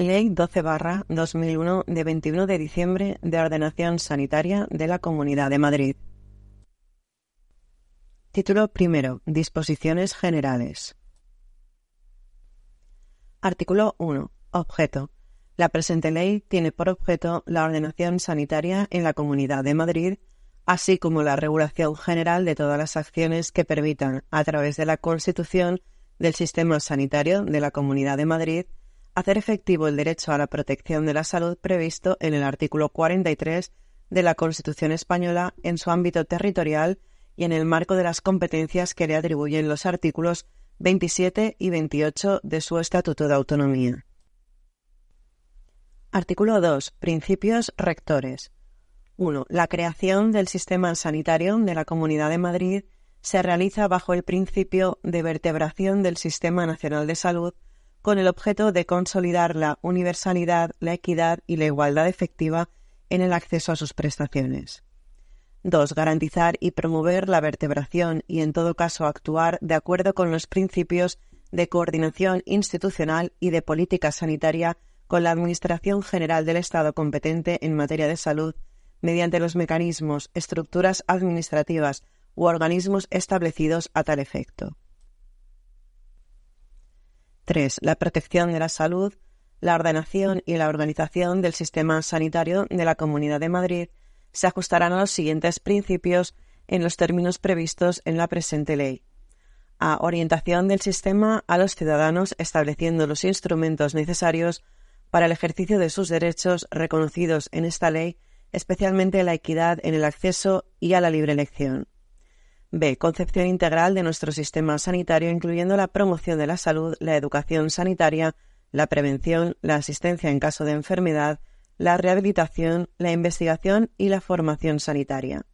Ley 12-2001 de 21 de diciembre de Ordenación Sanitaria de la Comunidad de Madrid. Título primero. Disposiciones generales. Artículo 1. Objeto. La presente ley tiene por objeto la ordenación sanitaria en la Comunidad de Madrid, así como la regulación general de todas las acciones que permitan, a través de la Constitución del Sistema Sanitario de la Comunidad de Madrid, hacer efectivo el derecho a la protección de la salud previsto en el artículo 43 de la Constitución española en su ámbito territorial y en el marco de las competencias que le atribuyen los artículos 27 y 28 de su Estatuto de Autonomía. Artículo 2. Principios rectores. 1. La creación del sistema sanitario de la Comunidad de Madrid se realiza bajo el principio de vertebración del Sistema Nacional de Salud con el objeto de consolidar la universalidad, la equidad y la igualdad efectiva en el acceso a sus prestaciones. 2. Garantizar y promover la vertebración y, en todo caso, actuar de acuerdo con los principios de coordinación institucional y de política sanitaria con la Administración General del Estado competente en materia de salud mediante los mecanismos, estructuras administrativas u organismos establecidos a tal efecto. 3. La protección de la salud, la ordenación y la organización del sistema sanitario de la Comunidad de Madrid se ajustarán a los siguientes principios en los términos previstos en la presente ley. A. Orientación del sistema a los ciudadanos estableciendo los instrumentos necesarios para el ejercicio de sus derechos reconocidos en esta ley, especialmente la equidad en el acceso y a la libre elección. B. Concepción integral de nuestro sistema sanitario, incluyendo la promoción de la salud, la educación sanitaria, la prevención, la asistencia en caso de enfermedad, la rehabilitación, la investigación y la formación sanitaria.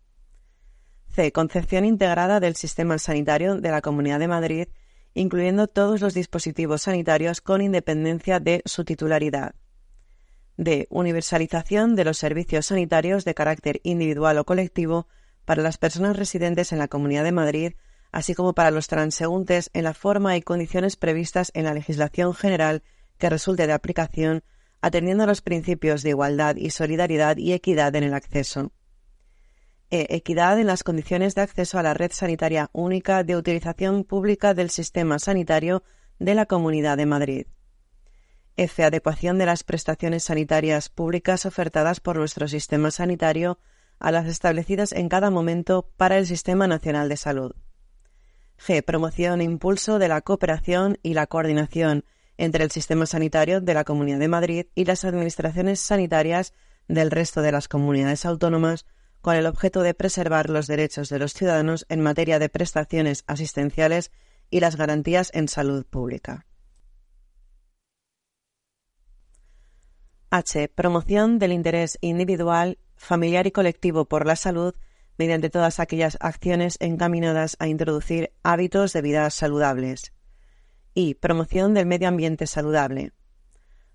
C. Concepción integrada del sistema sanitario de la Comunidad de Madrid, incluyendo todos los dispositivos sanitarios con independencia de su titularidad. D. Universalización de los servicios sanitarios de carácter individual o colectivo para las personas residentes en la Comunidad de Madrid, así como para los transeúntes en la forma y condiciones previstas en la legislación general que resulte de aplicación, atendiendo a los principios de igualdad y solidaridad y equidad en el acceso. E. Equidad en las condiciones de acceso a la red sanitaria única de utilización pública del sistema sanitario de la Comunidad de Madrid. F. Adecuación de las prestaciones sanitarias públicas ofertadas por nuestro sistema sanitario a las establecidas en cada momento para el Sistema Nacional de Salud. G. Promoción e impulso de la cooperación y la coordinación entre el sistema sanitario de la Comunidad de Madrid y las administraciones sanitarias del resto de las comunidades autónomas con el objeto de preservar los derechos de los ciudadanos en materia de prestaciones asistenciales y las garantías en salud pública. H. Promoción del interés individual familiar y colectivo por la salud mediante todas aquellas acciones encaminadas a introducir hábitos de vida saludables. Y promoción del medio ambiente saludable.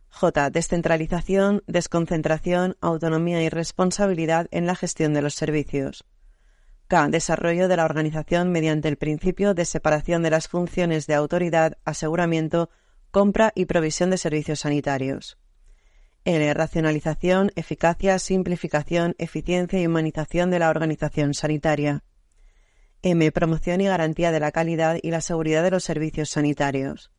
J. Descentralización, desconcentración, autonomía y responsabilidad en la gestión de los servicios. K. Desarrollo de la organización mediante el principio de separación de las funciones de autoridad, aseguramiento, compra y provisión de servicios sanitarios. L. Racionalización, eficacia, simplificación, eficiencia y humanización de la organización sanitaria. M. Promoción y garantía de la calidad y la seguridad de los servicios sanitarios.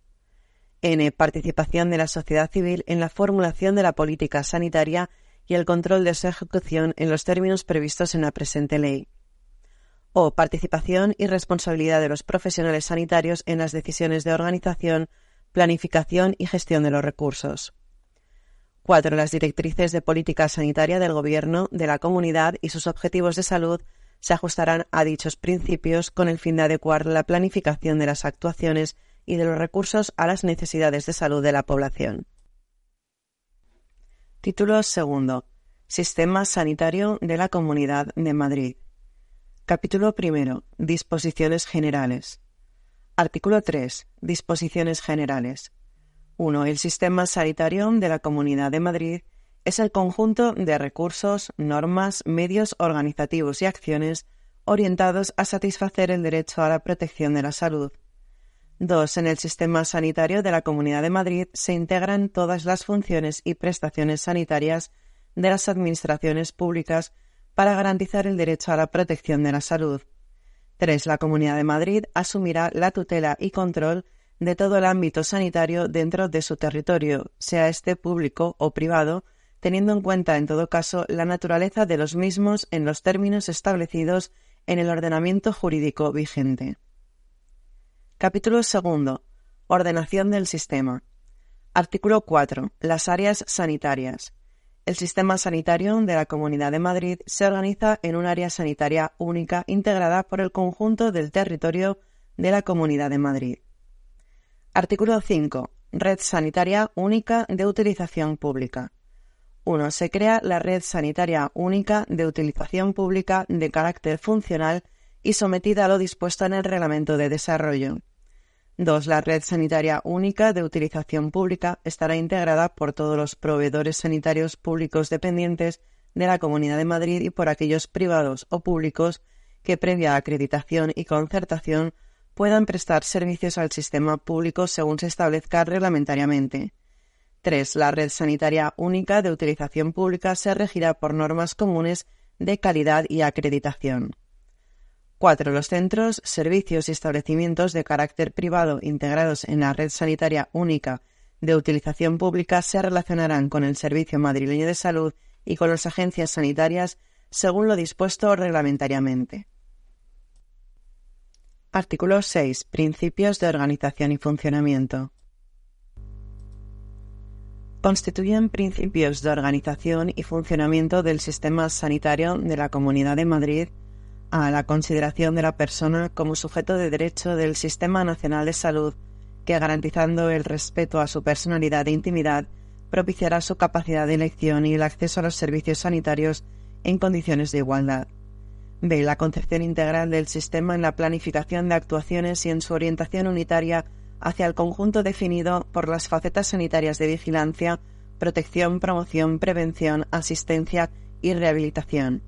N. Participación de la sociedad civil en la formulación de la política sanitaria y el control de su ejecución en los términos previstos en la presente ley. O. Participación y responsabilidad de los profesionales sanitarios en las decisiones de organización, planificación y gestión de los recursos. 4. Las directrices de política sanitaria del Gobierno de la comunidad y sus objetivos de salud se ajustarán a dichos principios con el fin de adecuar la planificación de las actuaciones y de los recursos a las necesidades de salud de la población. Título segundo. Sistema Sanitario de la Comunidad de Madrid. Capítulo primero. Disposiciones generales. Artículo 3. Disposiciones generales. 1. El sistema sanitario de la Comunidad de Madrid es el conjunto de recursos, normas, medios organizativos y acciones orientados a satisfacer el derecho a la protección de la salud. 2. En el sistema sanitario de la Comunidad de Madrid se integran todas las funciones y prestaciones sanitarias de las administraciones públicas para garantizar el derecho a la protección de la salud. 3. La Comunidad de Madrid asumirá la tutela y control de todo el ámbito sanitario dentro de su territorio, sea este público o privado, teniendo en cuenta en todo caso la naturaleza de los mismos en los términos establecidos en el ordenamiento jurídico vigente. Capítulo segundo. Ordenación del sistema. Artículo 4. Las áreas sanitarias. El sistema sanitario de la Comunidad de Madrid se organiza en un área sanitaria única integrada por el conjunto del territorio de la Comunidad de Madrid. Artículo 5. Red sanitaria única de utilización pública. 1. Se crea la Red Sanitaria Única de Utilización Pública de carácter funcional y sometida a lo dispuesto en el Reglamento de Desarrollo. 2. La red sanitaria única de utilización pública estará integrada por todos los proveedores sanitarios públicos dependientes de la Comunidad de Madrid y por aquellos privados o públicos que previa acreditación y concertación puedan prestar servicios al sistema público según se establezca reglamentariamente. 3. La red sanitaria única de utilización pública se regirá por normas comunes de calidad y acreditación. 4. Los centros, servicios y establecimientos de carácter privado integrados en la red sanitaria única de utilización pública se relacionarán con el Servicio Madrileño de Salud y con las agencias sanitarias según lo dispuesto reglamentariamente. Artículo 6. Principios de organización y funcionamiento. Constituyen principios de organización y funcionamiento del sistema sanitario de la Comunidad de Madrid a la consideración de la persona como sujeto de derecho del Sistema Nacional de Salud, que garantizando el respeto a su personalidad e intimidad, propiciará su capacidad de elección y el acceso a los servicios sanitarios en condiciones de igualdad. B. La concepción integral del sistema en la planificación de actuaciones y en su orientación unitaria hacia el conjunto definido por las facetas sanitarias de vigilancia, protección, promoción, prevención, asistencia y rehabilitación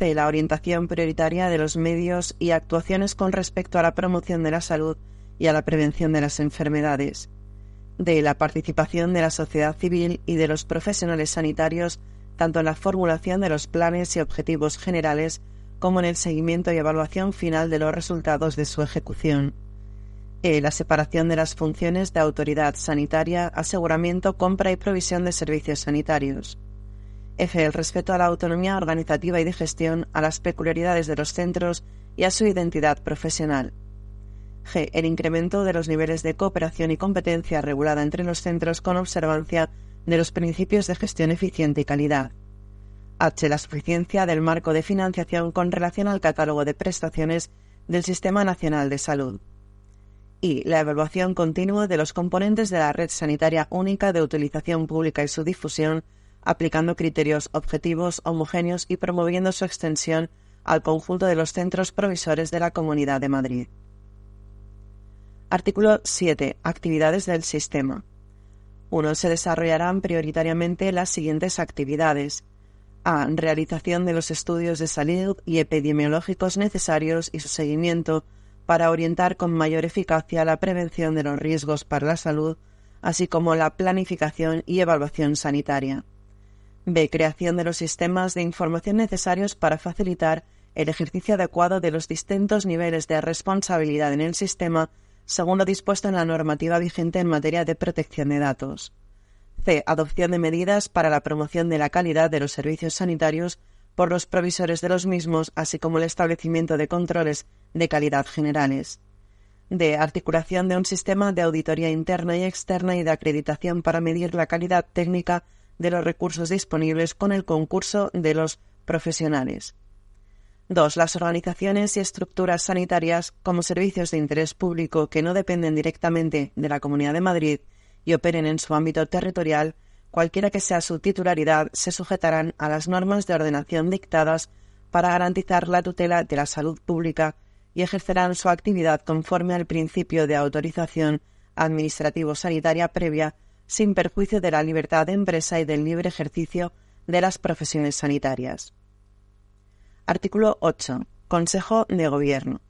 la orientación prioritaria de los medios y actuaciones con respecto a la promoción de la salud y a la prevención de las enfermedades, de la participación de la sociedad civil y de los profesionales sanitarios tanto en la formulación de los planes y objetivos generales como en el seguimiento y evaluación final de los resultados de su ejecución. E, la separación de las funciones de autoridad sanitaria, aseguramiento, compra y provisión de servicios sanitarios. F. El respeto a la autonomía organizativa y de gestión, a las peculiaridades de los centros y a su identidad profesional. G. El incremento de los niveles de cooperación y competencia regulada entre los centros con observancia de los principios de gestión eficiente y calidad. H. La suficiencia del marco de financiación con relación al catálogo de prestaciones del Sistema Nacional de Salud. Y la evaluación continua de los componentes de la red sanitaria única de utilización pública y su difusión aplicando criterios objetivos, homogéneos y promoviendo su extensión al conjunto de los centros provisores de la Comunidad de Madrid. Artículo 7. Actividades del sistema. 1. Se desarrollarán prioritariamente las siguientes actividades. A. Realización de los estudios de salud y epidemiológicos necesarios y su seguimiento para orientar con mayor eficacia la prevención de los riesgos para la salud, así como la planificación y evaluación sanitaria. B. Creación de los sistemas de información necesarios para facilitar el ejercicio adecuado de los distintos niveles de responsabilidad en el sistema según lo dispuesto en la normativa vigente en materia de protección de datos. C. Adopción de medidas para la promoción de la calidad de los servicios sanitarios por los provisores de los mismos, así como el establecimiento de controles de calidad generales. D. Articulación de un sistema de auditoría interna y externa y de acreditación para medir la calidad técnica de los recursos disponibles con el concurso de los profesionales. 2. Las organizaciones y estructuras sanitarias como servicios de interés público que no dependen directamente de la Comunidad de Madrid y operen en su ámbito territorial cualquiera que sea su titularidad, se sujetarán a las normas de ordenación dictadas para garantizar la tutela de la salud pública y ejercerán su actividad conforme al principio de autorización administrativo-sanitaria previa, sin perjuicio de la libertad de empresa y del libre ejercicio de las profesiones sanitarias. Artículo 8. Consejo de Gobierno.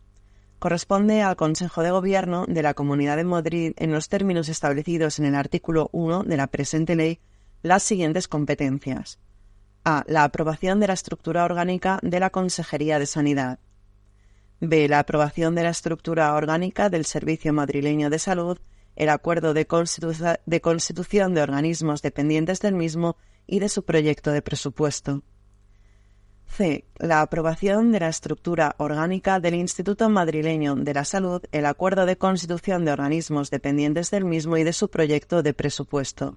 Corresponde al Consejo de Gobierno de la Comunidad de Madrid, en los términos establecidos en el artículo 1 de la presente ley, las siguientes competencias. A. La aprobación de la estructura orgánica de la Consejería de Sanidad. B. La aprobación de la estructura orgánica del Servicio Madrileño de Salud, el acuerdo de, de constitución de organismos dependientes del mismo y de su proyecto de presupuesto. C. La aprobación de la estructura orgánica del Instituto Madrileño de la Salud, el acuerdo de constitución de organismos dependientes del mismo y de su proyecto de presupuesto.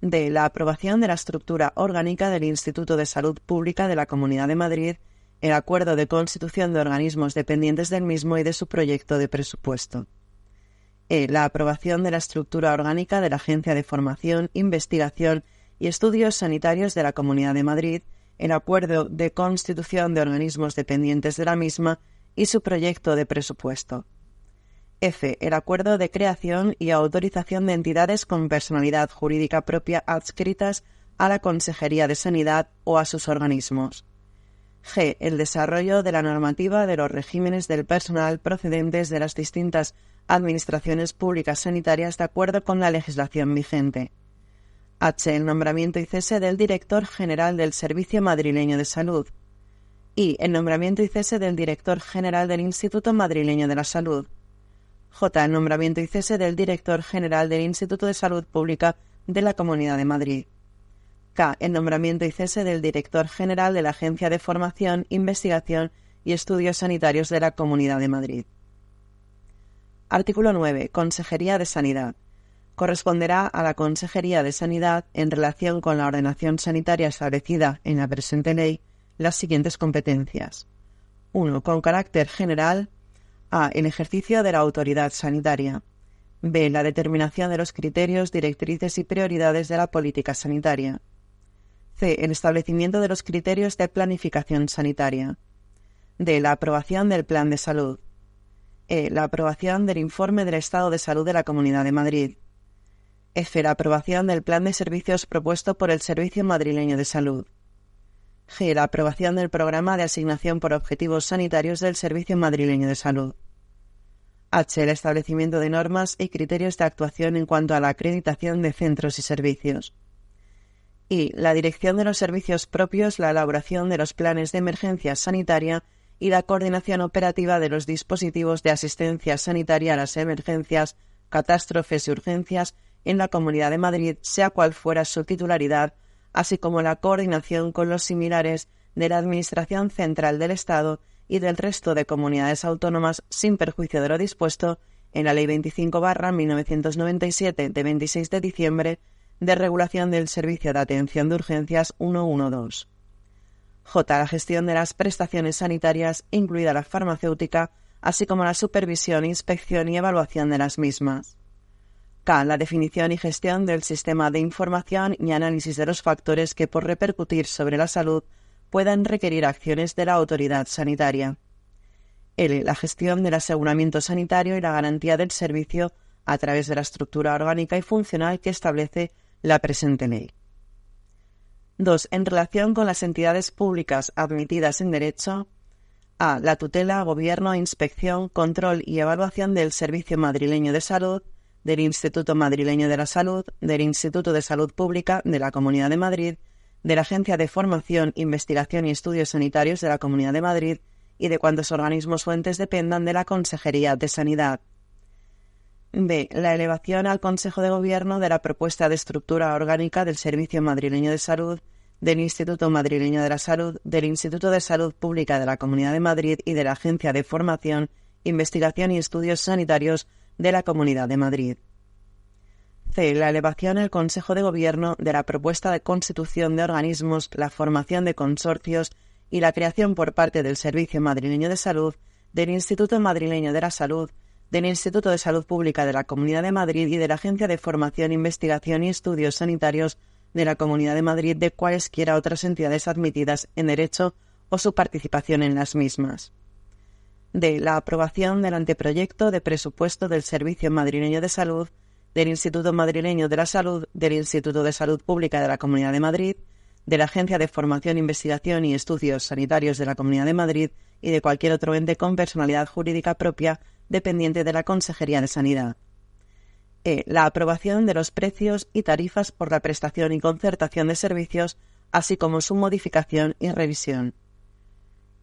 D. La aprobación de la estructura orgánica del Instituto de Salud Pública de la Comunidad de Madrid, el acuerdo de constitución de organismos dependientes del mismo y de su proyecto de presupuesto. E. La aprobación de la estructura orgánica de la Agencia de Formación, Investigación y Estudios Sanitarios de la Comunidad de Madrid, el acuerdo de constitución de organismos dependientes de la misma y su proyecto de presupuesto. F. El acuerdo de creación y autorización de entidades con personalidad jurídica propia adscritas a la Consejería de Sanidad o a sus organismos. G. El desarrollo de la normativa de los regímenes del personal procedentes de las distintas administraciones públicas sanitarias de acuerdo con la legislación vigente. H. El nombramiento y cese del director general del Servicio Madrileño de Salud. I. El nombramiento y cese del director general del Instituto Madrileño de la Salud. J. El nombramiento y cese del director general del Instituto de Salud Pública de la Comunidad de Madrid. K. El nombramiento y cese del director general de la Agencia de Formación, Investigación y Estudios Sanitarios de la Comunidad de Madrid. Artículo 9. Consejería de Sanidad corresponderá a la Consejería de Sanidad en relación con la ordenación sanitaria establecida en la presente ley las siguientes competencias. 1. Con carácter general. A. El ejercicio de la autoridad sanitaria. B. La determinación de los criterios, directrices y prioridades de la política sanitaria. C. El establecimiento de los criterios de planificación sanitaria. D. La aprobación del plan de salud. E. La aprobación del informe del estado de salud de la Comunidad de Madrid. La aprobación del plan de servicios propuesto por el Servicio Madrileño de Salud. G. La aprobación del programa de asignación por objetivos sanitarios del Servicio Madrileño de Salud. H. El establecimiento de normas y criterios de actuación en cuanto a la acreditación de centros y servicios. I. La dirección de los servicios propios, la elaboración de los planes de emergencia sanitaria y la coordinación operativa de los dispositivos de asistencia sanitaria a las emergencias, catástrofes y urgencias en la Comunidad de Madrid, sea cual fuera su titularidad, así como la coordinación con los similares de la Administración Central del Estado y del resto de comunidades autónomas sin perjuicio de lo dispuesto en la Ley 25-1997 de 26 de diciembre de regulación del Servicio de Atención de Urgencias 112. J. La gestión de las prestaciones sanitarias, incluida la farmacéutica, así como la supervisión, inspección y evaluación de las mismas. K. La definición y gestión del sistema de información y análisis de los factores que, por repercutir sobre la salud, puedan requerir acciones de la autoridad sanitaria. L. La gestión del aseguramiento sanitario y la garantía del servicio a través de la estructura orgánica y funcional que establece la presente ley. 2. En relación con las entidades públicas admitidas en derecho, a. La tutela, gobierno, inspección, control y evaluación del Servicio Madrileño de Salud, del Instituto Madrileño de la Salud, del Instituto de Salud Pública de la Comunidad de Madrid, de la Agencia de Formación, Investigación y Estudios Sanitarios de la Comunidad de Madrid y de cuantos organismos fuentes dependan de la Consejería de Sanidad. B. La elevación al Consejo de Gobierno de la propuesta de estructura orgánica del Servicio Madrileño de Salud, del Instituto Madrileño de la Salud, del Instituto de Salud Pública de la Comunidad de Madrid y de la Agencia de Formación, Investigación y Estudios Sanitarios de la Comunidad de Madrid. C. La elevación al Consejo de Gobierno de la propuesta de constitución de organismos, la formación de consorcios y la creación por parte del Servicio Madrileño de Salud, del Instituto Madrileño de la Salud, del Instituto de Salud Pública de la Comunidad de Madrid y de la Agencia de Formación, Investigación y Estudios Sanitarios de la Comunidad de Madrid de cualesquiera otras entidades admitidas en derecho o su participación en las mismas. D. La aprobación del anteproyecto de presupuesto del Servicio Madrileño de Salud, del Instituto Madrileño de la Salud, del Instituto de Salud Pública de la Comunidad de Madrid, de la Agencia de Formación, Investigación y Estudios Sanitarios de la Comunidad de Madrid y de cualquier otro ente con personalidad jurídica propia dependiente de la Consejería de Sanidad. E. La aprobación de los precios y tarifas por la prestación y concertación de servicios, así como su modificación y revisión.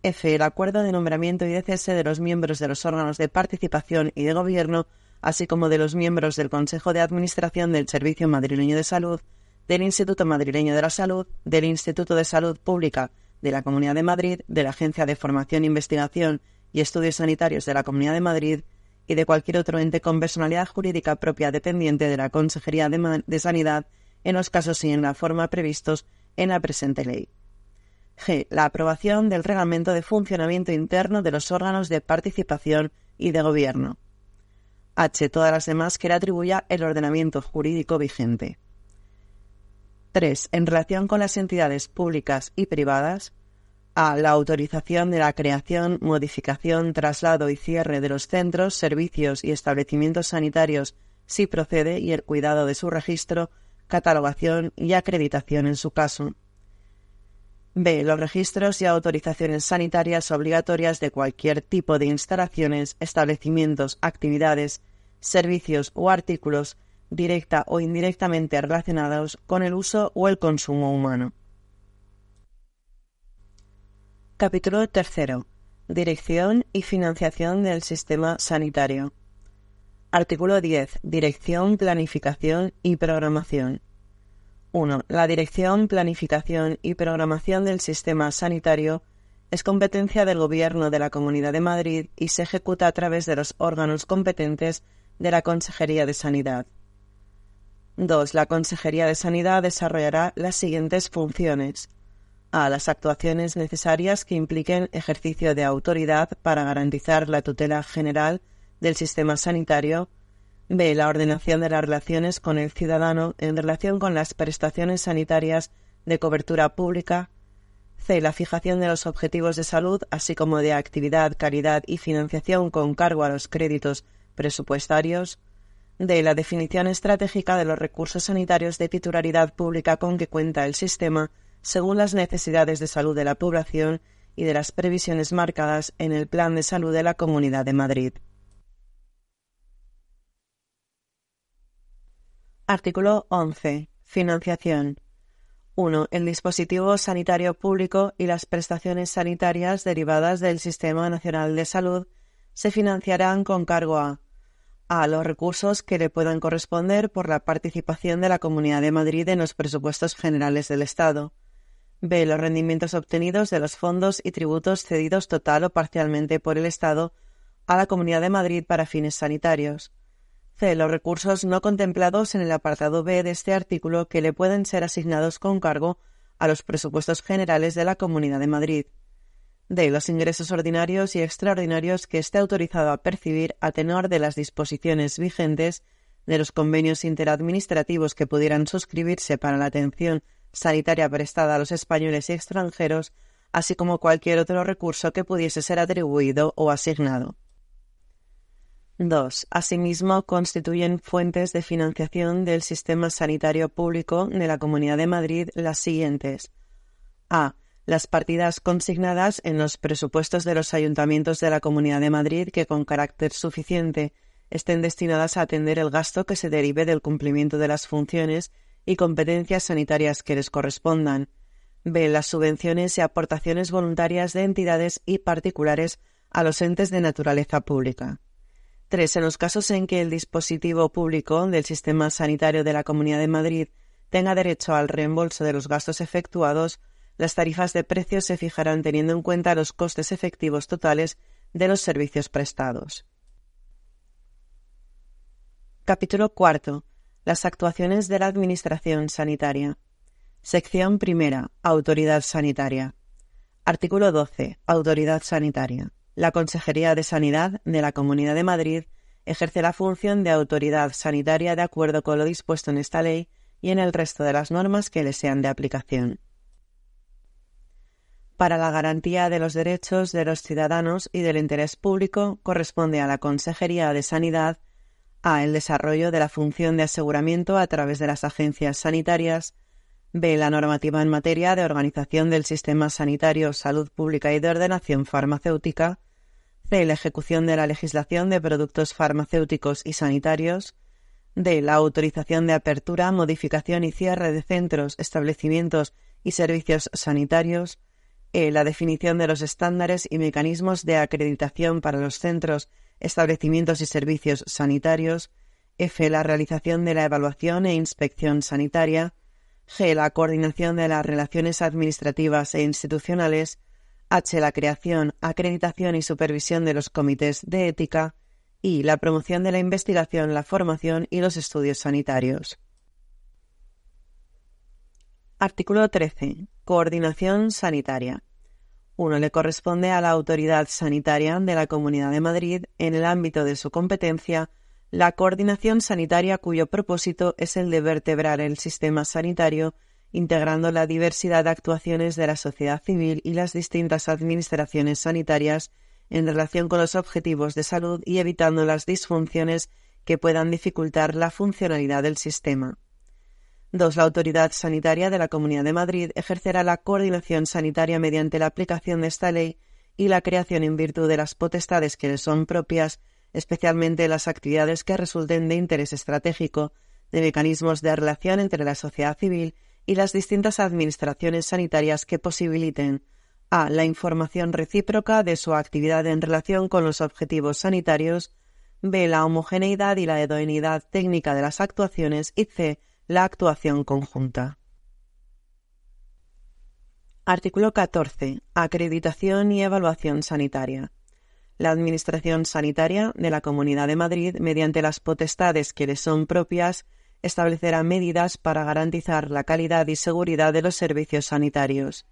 F. El acuerdo de nombramiento y de cese de los miembros de los órganos de participación y de gobierno, así como de los miembros del Consejo de Administración del Servicio Madrileño de Salud, del Instituto Madrileño de la Salud, del Instituto de Salud Pública de la Comunidad de Madrid, de la Agencia de Formación, Investigación y Estudios Sanitarios de la Comunidad de Madrid y de cualquier otro ente con personalidad jurídica propia dependiente de la Consejería de, Sanidad en los casos y en la forma previstos en la presente ley. G. La aprobación del reglamento de funcionamiento interno de los órganos de participación y de gobierno. H. Todas las demás que le atribuya el ordenamiento jurídico vigente. 3. En relación con las entidades públicas y privadas, a la autorización de la creación, modificación, traslado y cierre de los centros, servicios y establecimientos sanitarios si procede y el cuidado de su registro, catalogación y acreditación en su caso. B. Los registros y autorizaciones sanitarias obligatorias de cualquier tipo de instalaciones, establecimientos, actividades, servicios o artículos directa o indirectamente relacionados con el uso o el consumo humano. Capítulo tercero. Dirección y financiación del sistema sanitario. Artículo 10. Dirección, planificación y programación. 1. La dirección, planificación y programación del sistema sanitario es competencia del Gobierno de la Comunidad de Madrid y se ejecuta a través de los órganos competentes de la Consejería de Sanidad. 2. La Consejería de Sanidad desarrollará las siguientes funciones a las actuaciones necesarias que impliquen ejercicio de autoridad para garantizar la tutela general del sistema sanitario, b. la ordenación de las relaciones con el ciudadano en relación con las prestaciones sanitarias de cobertura pública, c. la fijación de los objetivos de salud, así como de actividad, calidad y financiación con cargo a los créditos presupuestarios, d. la definición estratégica de los recursos sanitarios de titularidad pública con que cuenta el sistema según las necesidades de salud de la población y de las previsiones marcadas en el Plan de Salud de la Comunidad de Madrid. Artículo 11. Financiación. 1. El dispositivo sanitario público y las prestaciones sanitarias derivadas del Sistema Nacional de Salud se financiarán con cargo a a los recursos que le puedan corresponder por la participación de la Comunidad de Madrid en los presupuestos generales del Estado, B. Los rendimientos obtenidos de los fondos y tributos cedidos total o parcialmente por el Estado a la Comunidad de Madrid para fines sanitarios. C. Los recursos no contemplados en el apartado B de este artículo que le pueden ser asignados con cargo a los presupuestos generales de la Comunidad de Madrid. D. Los ingresos ordinarios y extraordinarios que esté autorizado a percibir a tenor de las disposiciones vigentes de los convenios interadministrativos que pudieran suscribirse para la atención sanitaria prestada a los españoles y extranjeros, así como cualquier otro recurso que pudiese ser atribuido o asignado. 2. Asimismo, constituyen fuentes de financiación del sistema sanitario público de la Comunidad de Madrid las siguientes. A. Las partidas consignadas en los presupuestos de los ayuntamientos de la Comunidad de Madrid que con carácter suficiente estén destinadas a atender el gasto que se derive del cumplimiento de las funciones y competencias sanitarias que les correspondan. B. Las subvenciones y aportaciones voluntarias de entidades y particulares a los entes de naturaleza pública. 3. En los casos en que el dispositivo público del sistema sanitario de la Comunidad de Madrid tenga derecho al reembolso de los gastos efectuados, las tarifas de precios se fijarán teniendo en cuenta los costes efectivos totales de los servicios prestados. Capítulo cuarto. Las actuaciones de la Administración Sanitaria. Sección primera. Autoridad Sanitaria. Artículo 12. Autoridad Sanitaria. La Consejería de Sanidad de la Comunidad de Madrid ejerce la función de autoridad sanitaria de acuerdo con lo dispuesto en esta ley y en el resto de las normas que le sean de aplicación. Para la garantía de los derechos de los ciudadanos y del interés público corresponde a la Consejería de Sanidad a. el desarrollo de la función de aseguramiento a través de las agencias sanitarias, b. la normativa en materia de organización del sistema sanitario, salud pública y de ordenación farmacéutica, c. la ejecución de la legislación de productos farmacéuticos y sanitarios, d. la autorización de apertura, modificación y cierre de centros, establecimientos y servicios sanitarios, e. la definición de los estándares y mecanismos de acreditación para los centros, establecimientos y servicios sanitarios, f. la realización de la evaluación e inspección sanitaria, g. la coordinación de las relaciones administrativas e institucionales, h. la creación, acreditación y supervisión de los comités de ética, y la promoción de la investigación, la formación y los estudios sanitarios. Artículo 13. Coordinación sanitaria. 1. Le corresponde a la autoridad sanitaria de la Comunidad de Madrid, en el ámbito de su competencia, la coordinación sanitaria cuyo propósito es el de vertebrar el sistema sanitario, integrando la diversidad de actuaciones de la sociedad civil y las distintas administraciones sanitarias en relación con los objetivos de salud y evitando las disfunciones que puedan dificultar la funcionalidad del sistema. 2. La Autoridad Sanitaria de la Comunidad de Madrid ejercerá la coordinación sanitaria mediante la aplicación de esta ley y la creación en virtud de las potestades que le son propias, especialmente las actividades que resulten de interés estratégico, de mecanismos de relación entre la sociedad civil y las distintas administraciones sanitarias que posibiliten a. la información recíproca de su actividad en relación con los objetivos sanitarios, b. la homogeneidad y la idoneidad técnica de las actuaciones y c. la actuación conjunta. Artículo 14. Acreditación y evaluación sanitaria. La Administración Sanitaria de la Comunidad de Madrid, mediante las potestades que le son propias, establecerá medidas para garantizar la calidad y seguridad de los servicios sanitarios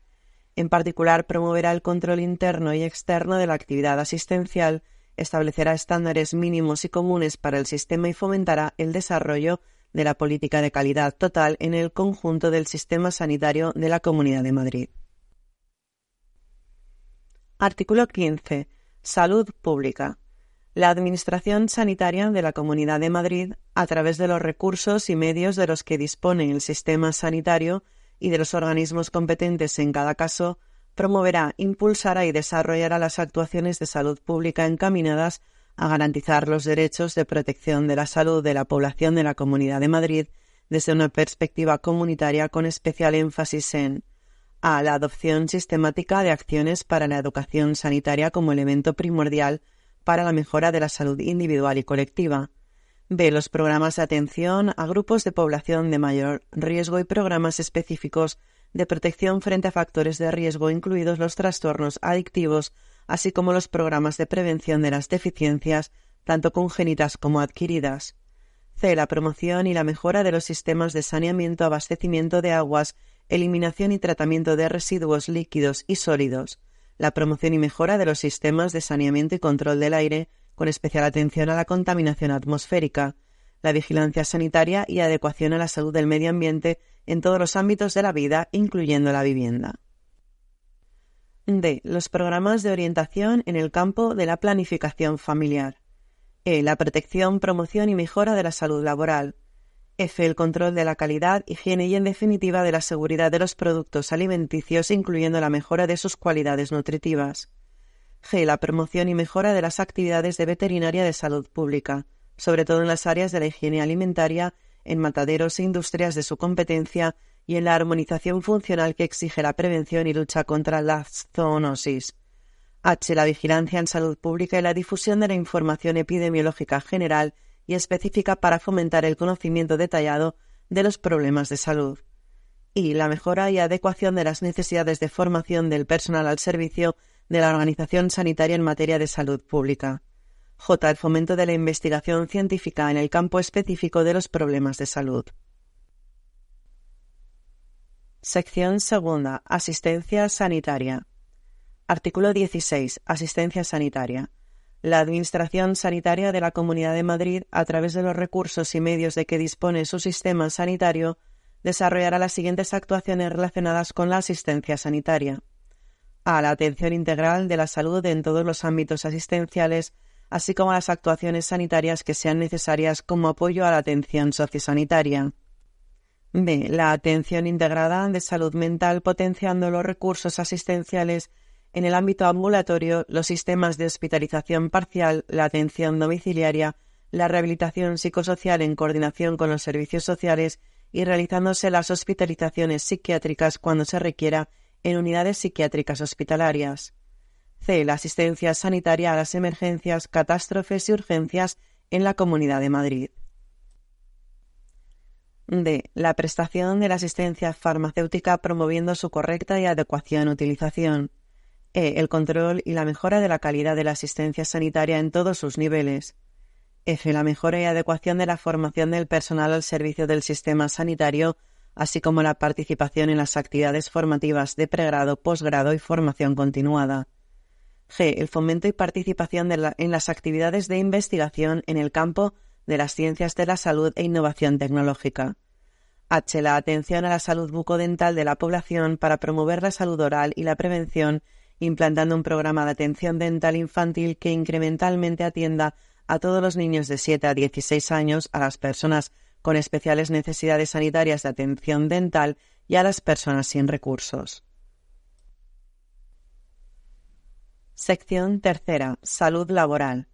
en particular, promoverá el control interno y externo de la actividad asistencial, establecerá estándares mínimos y comunes para el sistema y fomentará el desarrollo de la política de calidad total en el conjunto del sistema sanitario de la Comunidad de Madrid. Artículo 15. Salud pública. La Administración Sanitaria de la Comunidad de Madrid, a través de los recursos y medios de los que dispone el sistema sanitario, y de los organismos competentes en cada caso, promoverá, impulsará y desarrollará las actuaciones de salud pública encaminadas a garantizar los derechos de protección de la salud de la población de la Comunidad de Madrid desde una perspectiva comunitaria con especial énfasis en a. la adopción sistemática de acciones para la educación sanitaria como elemento primordial para la mejora de la salud individual y colectiva, B. Los programas de atención a grupos de población de mayor riesgo y programas específicos de protección frente a factores de riesgo, incluidos los trastornos adictivos, así como los programas de prevención de las deficiencias, tanto congénitas como adquiridas. C. La promoción y la mejora de los sistemas de saneamiento, abastecimiento de aguas, eliminación y tratamiento de residuos líquidos y sólidos. La promoción y mejora de los sistemas de saneamiento y control del aire, con especial atención a la contaminación atmosférica, la vigilancia sanitaria y adecuación a la salud del medio ambiente en todos los ámbitos de la vida, incluyendo la vivienda. D. Los programas de orientación en el campo de la planificación familiar. E. La protección, promoción y mejora de la salud laboral. F. El control de la calidad, higiene y, en definitiva, de la seguridad de los productos alimenticios, incluyendo la mejora de sus cualidades nutritivas. G. La promoción y mejora de las actividades de veterinaria de salud pública, sobre todo en las áreas de la higiene alimentaria, en mataderos e industrias de su competencia y en la armonización funcional que exige la prevención y lucha contra la zoonosis. H. La vigilancia en salud pública y la difusión de la información epidemiológica general y específica para fomentar el conocimiento detallado de los problemas de salud. Y la mejora y adecuación de las necesidades de formación del personal al servicio de la Organización Sanitaria en materia de salud pública. J. El fomento de la investigación científica en el campo específico de los problemas de salud. Sección segunda. Asistencia sanitaria. Artículo 16. Asistencia sanitaria. La Administración Sanitaria de la Comunidad de Madrid, a través de los recursos y medios de que dispone su sistema sanitario, desarrollará las siguientes actuaciones relacionadas con la asistencia sanitaria. A. La atención integral de la salud en todos los ámbitos asistenciales, así como las actuaciones sanitarias que sean necesarias como apoyo a la atención sociosanitaria. B. La atención integrada de salud mental potenciando los recursos asistenciales en el ámbito ambulatorio, los sistemas de hospitalización parcial, la atención domiciliaria, la rehabilitación psicosocial en coordinación con los servicios sociales y realizándose las hospitalizaciones psiquiátricas cuando se requiera en unidades psiquiátricas hospitalarias. C. La asistencia sanitaria a las emergencias, catástrofes y urgencias en la Comunidad de Madrid. D. La prestación de la asistencia farmacéutica promoviendo su correcta y adecuación utilización. E. El control y la mejora de la calidad de la asistencia sanitaria en todos sus niveles. F. La mejora y adecuación de la formación del personal al servicio del sistema sanitario, así como la participación en las actividades formativas de pregrado, posgrado y formación continuada. G. El fomento y participación en las actividades de investigación en el campo de las ciencias de la salud e innovación tecnológica. H. La atención a la salud bucodental de la población para promover la salud oral y la prevención implantando un programa de atención dental infantil que incrementalmente atienda a todos los niños de 7 a 16 años, a las personas con especiales necesidades sanitarias de atención dental y a las personas sin recursos. Sección tercera. Salud laboral.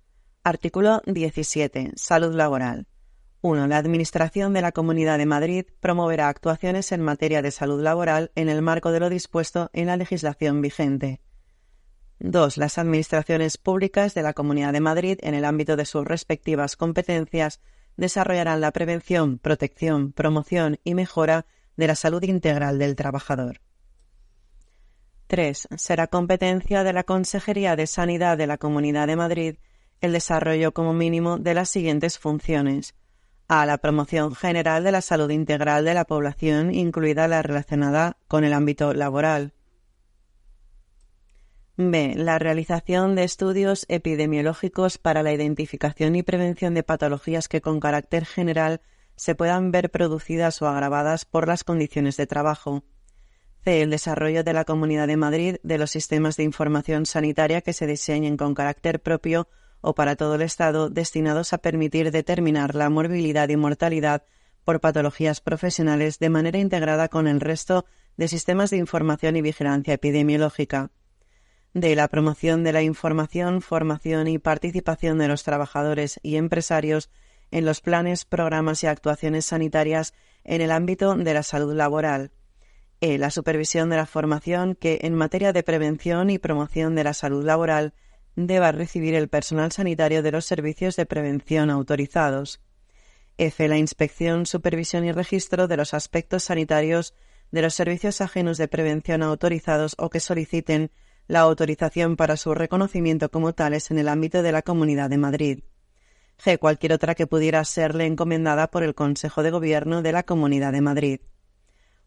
Artículo 17. Salud laboral. 1. La Administración de la Comunidad de Madrid promoverá actuaciones en materia de salud laboral en el marco de lo dispuesto en la legislación vigente. 2. Las administraciones públicas de la Comunidad de Madrid, en el ámbito de sus respectivas competencias, desarrollarán la prevención, protección, promoción y mejora de la salud integral del trabajador. 3. Será competencia de la Consejería de Sanidad de la Comunidad de Madrid el desarrollo como mínimo de las siguientes funciones. A. La promoción general de la salud integral de la población, incluida la relacionada con el ámbito laboral. B. La realización de estudios epidemiológicos para la identificación y prevención de patologías que con carácter general se puedan ver producidas o agravadas por las condiciones de trabajo. C. El desarrollo de la Comunidad de Madrid de los sistemas de información sanitaria que se diseñen con carácter propio o para todo el Estado destinados a permitir determinar la morbilidad y mortalidad por patologías profesionales de manera integrada con el resto de sistemas de información y vigilancia epidemiológica de la promoción de la información, formación y participación de los trabajadores y empresarios en los planes, programas y actuaciones sanitarias en el ámbito de la salud laboral. E. La supervisión de la formación que, en materia de prevención y promoción de la salud laboral, deba recibir el personal sanitario de los servicios de prevención autorizados. F. La inspección, supervisión y registro de los aspectos sanitarios de los servicios ajenos de prevención autorizados o que soliciten la autorización para su reconocimiento como tales en el ámbito de la Comunidad de Madrid. G. Cualquier otra que pudiera serle encomendada por el Consejo de Gobierno de la Comunidad de Madrid.